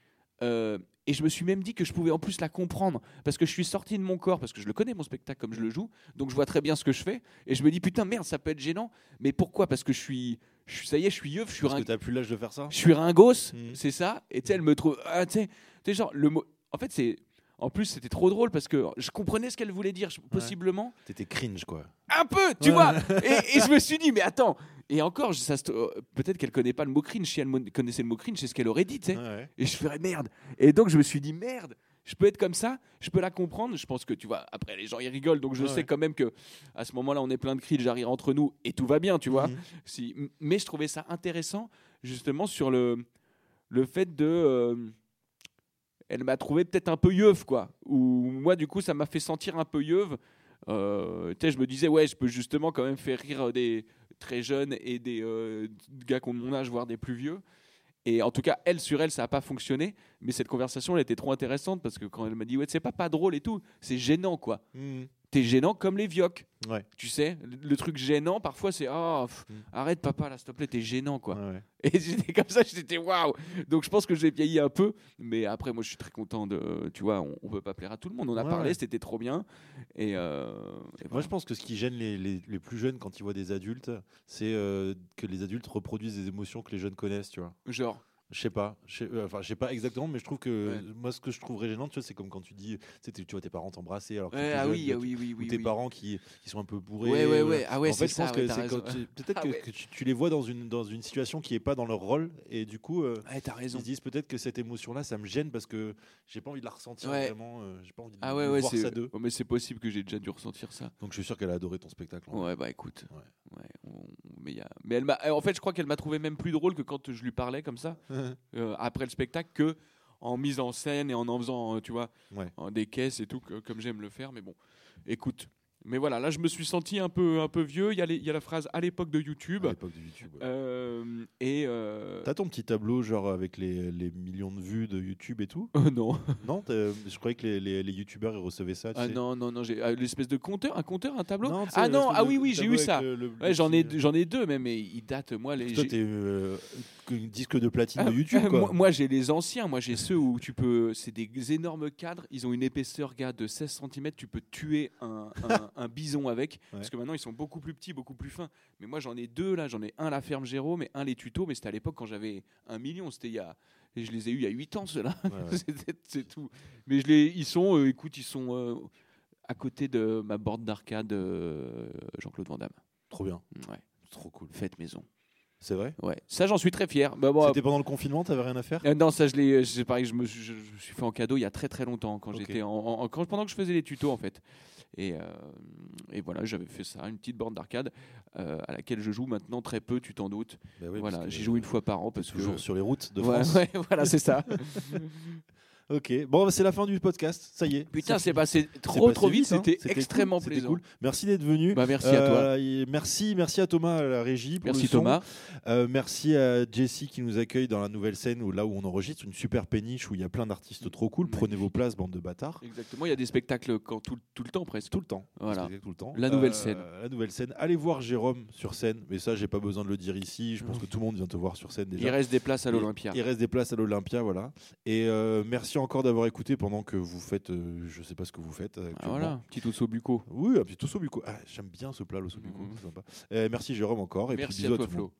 Euh, et je me suis même dit que je pouvais en plus la comprendre parce que je suis sorti de mon corps parce que je le connais mon spectacle comme je le joue donc je vois très bien ce que je fais et je me dis putain merde ça peut être gênant mais pourquoi? Parce que je suis, je ça y est je suis yeuf je suis Parce ring- que t'as plus l'âge de faire ça je suis ringos Mhm. c'est ça et tu sais elle me trouve ah, tu sais genre le mot en fait c'est en plus c'était trop drôle parce que je comprenais ce qu'elle voulait dire je- possiblement T'étais cringe, quoi. un peu, tu Ouais. vois. Et, et je me suis dit, mais attends. Et encore, ça euh, peut-être qu'elle connaît pas le mot cringe. Si elle connaissait le mot cringe, c'est ce qu'elle aurait dit, tu sais. Ouais, ouais. Et je ferais merde. Et donc je me suis dit, merde. Je peux être comme ça, je peux la comprendre. Je pense que tu vois, après les gens ils rigolent, donc je sais ouais. quand même que à ce moment-là on est plein de cris, j'arrive entre nous et tout va bien, tu vois. Mhm. Si, mais je trouvais ça intéressant justement sur le, le fait de, euh, elle m'a trouvé peut-être un peu yeuve, quoi. Ou moi, du coup, ça m'a fait sentir un peu yeuve. Euh, tu sais, je me disais, ouais, je peux justement quand même faire rire des très jeunes et des euh, gars qui ont mon âge, voire des plus vieux. Et en tout cas, elle sur elle, ça n'a pas fonctionné. Mais cette conversation, elle était trop intéressante parce que quand elle m'a dit, ouais, c'est pas pas drôle et tout, c'est gênant, quoi. Mhm. T'es gênant comme les vioques. Ouais. Tu sais, le, truc gênant, parfois, c'est, ah, Mm. arrête, papa, là, s'il te plaît, t'es gênant, quoi. Ouais, ouais. Et j'étais comme ça, j'étais waouh. Donc je pense que j'ai vieilli un peu, mais après moi je suis très content de, tu vois, on, on peut pas plaire à tout le monde. On a parlé, c'était trop bien. Et, euh, et Moi, je pense que ce qui gêne les, les- les plus jeunes quand ils voient des adultes, c'est euh, que les adultes reproduisent des émotions que les jeunes connaissent, tu vois. genre, Je sais pas, euh, enfin je sais pas exactement, mais je trouve que Ouais. moi ce que je trouverais gênant, tu vois, c'est comme quand tu dis, tu vois tes parents t'embrasser alors que ouais, t'es ah jeune, oui, tu ah vois, oui, oui, ou oui, tes oui. parents qui, qui sont un peu bourrés. Ouais, ouais, euh, ouais. Ah ouais, en fait, je pense ça, que c'est peut-être Ah que, ouais. que tu, tu les vois dans une dans une situation qui est pas dans leur rôle et du coup euh, ils raison. se disent peut-être que cette émotion-là, ça me gêne parce que j'ai pas envie de la ressentir Ouais. vraiment, euh, j'ai pas envie de, Ah de voir ça d'eux. oh, mais c'est possible que j'ai déjà dû ressentir ça. Donc je suis sûr qu'elle a adoré ton spectacle. en Ouais, bah écoute. On- mais, y a- mais elle m'a. En fait, je crois qu'elle m'a trouvé même plus drôle que quand je lui parlais comme ça. euh, après le spectacle que en mise en scène et en en faisant, euh, tu vois, Ouais. en des caisses et tout, que- comme j'aime le faire. Mais bon, écoute. Mais voilà, là, je me suis senti un peu, un peu vieux. Il y, a les- il y a la phrase à l'époque de YouTube. à l'époque de YouTube. ouais. Euh, et. euh, T'as ton petit tableau genre avec les, les millions de vues de YouTube et tout? Oh non. Non, je croyais que les, les, les youtubeurs ils recevaient ça. Tu Ah sais. non, non, non, j'ai ah, l'espèce de compteur, un compteur, un tableau? Non, ah non, ah oui, oui, j'ai eu ça. le- le- Ouais, le j'en ai, j'en ai deux, même, mais ils datent, moi, les. Toi, j'ai- t'es euh, que- disque de platine Ah, de YouTube, quoi. moi, moi, j'ai les anciens. Moi, j'ai ceux où tu peux. C'est des énormes cadres. Ils ont une épaisseur, gars, de 16 cm. Tu peux tuer un, un- un bison avec. Parce que maintenant, ils sont beaucoup plus petits, beaucoup plus fins. Mais moi, j'en ai deux là. J'en ai un la ferme Jérôme et un les tutos. Mais c'était à l'époque quand j'avais un million. C'était il y a. et je les ai eu il y a 8 ans, ceux-là. Ouais, ouais. C'était- c'est tout. Mais je les, ils sont. euh, écoute, ils sont euh, à côté de ma borne d'arcade euh, Jean-Claude Van Damme. Trop bien, Ouais. trop cool. Faites maison. C'est vrai? Ouais. Ça, j'en suis très fier. Bah, bon, C'était pendant le confinement, t'avais rien à faire? Euh, non, ça je l'ai. C'est pareil, je me, suis- je, suis fait en cadeau il y a très très longtemps quand j'étais en, en- quand- pendant que je faisais les tutos en fait. Et, euh, et voilà, j'avais fait ça, une petite borne d'arcade euh, à laquelle je joue maintenant très peu, tu t'en doutes. Bah oui, voilà, j'y joue une fois par an parce que. toujours sur les routes de Ouais, France. ouais, voilà, c'est ça. Ok, bon, bah, c'est la fin du podcast, ça y est. Putain, c'est passé trop passé trop vite, hein. c'était extrêmement cool, plaisant. cool. Merci d'être venu. Bah, merci à toi. Euh, merci, merci à Thomas à la régie. Pour Merci le son. Thomas. Euh, merci à Jessie qui nous accueille dans la nouvelle scène où là où on enregistre une super péniche où il y a plein d'artistes trop cool. Prenez vos places, bande de bâtards. Exactement, il y a des spectacles quand, tout, tout le temps presque. Tout le temps. Voilà. Tout le temps. La nouvelle Euh, scène. La nouvelle scène. Allez voir Jérôme sur scène. Mais ça, j'ai pas besoin de le dire ici. Je pense que tout le monde vient te voir sur scène déjà. Il reste des places à l'Olympia. Il reste des places à l'Olympia, voilà. Et merci encore d'avoir écouté pendant que vous faites, euh, je sais pas ce que vous faites. Ah, actuellement. voilà, petit osso buco. Oui, un petit osso buco. Ah, J'aime bien ce plat, l'osso buco. C'est sympa. Euh, merci Jérôme encore. Et Merci puis bisous à toi tout monde.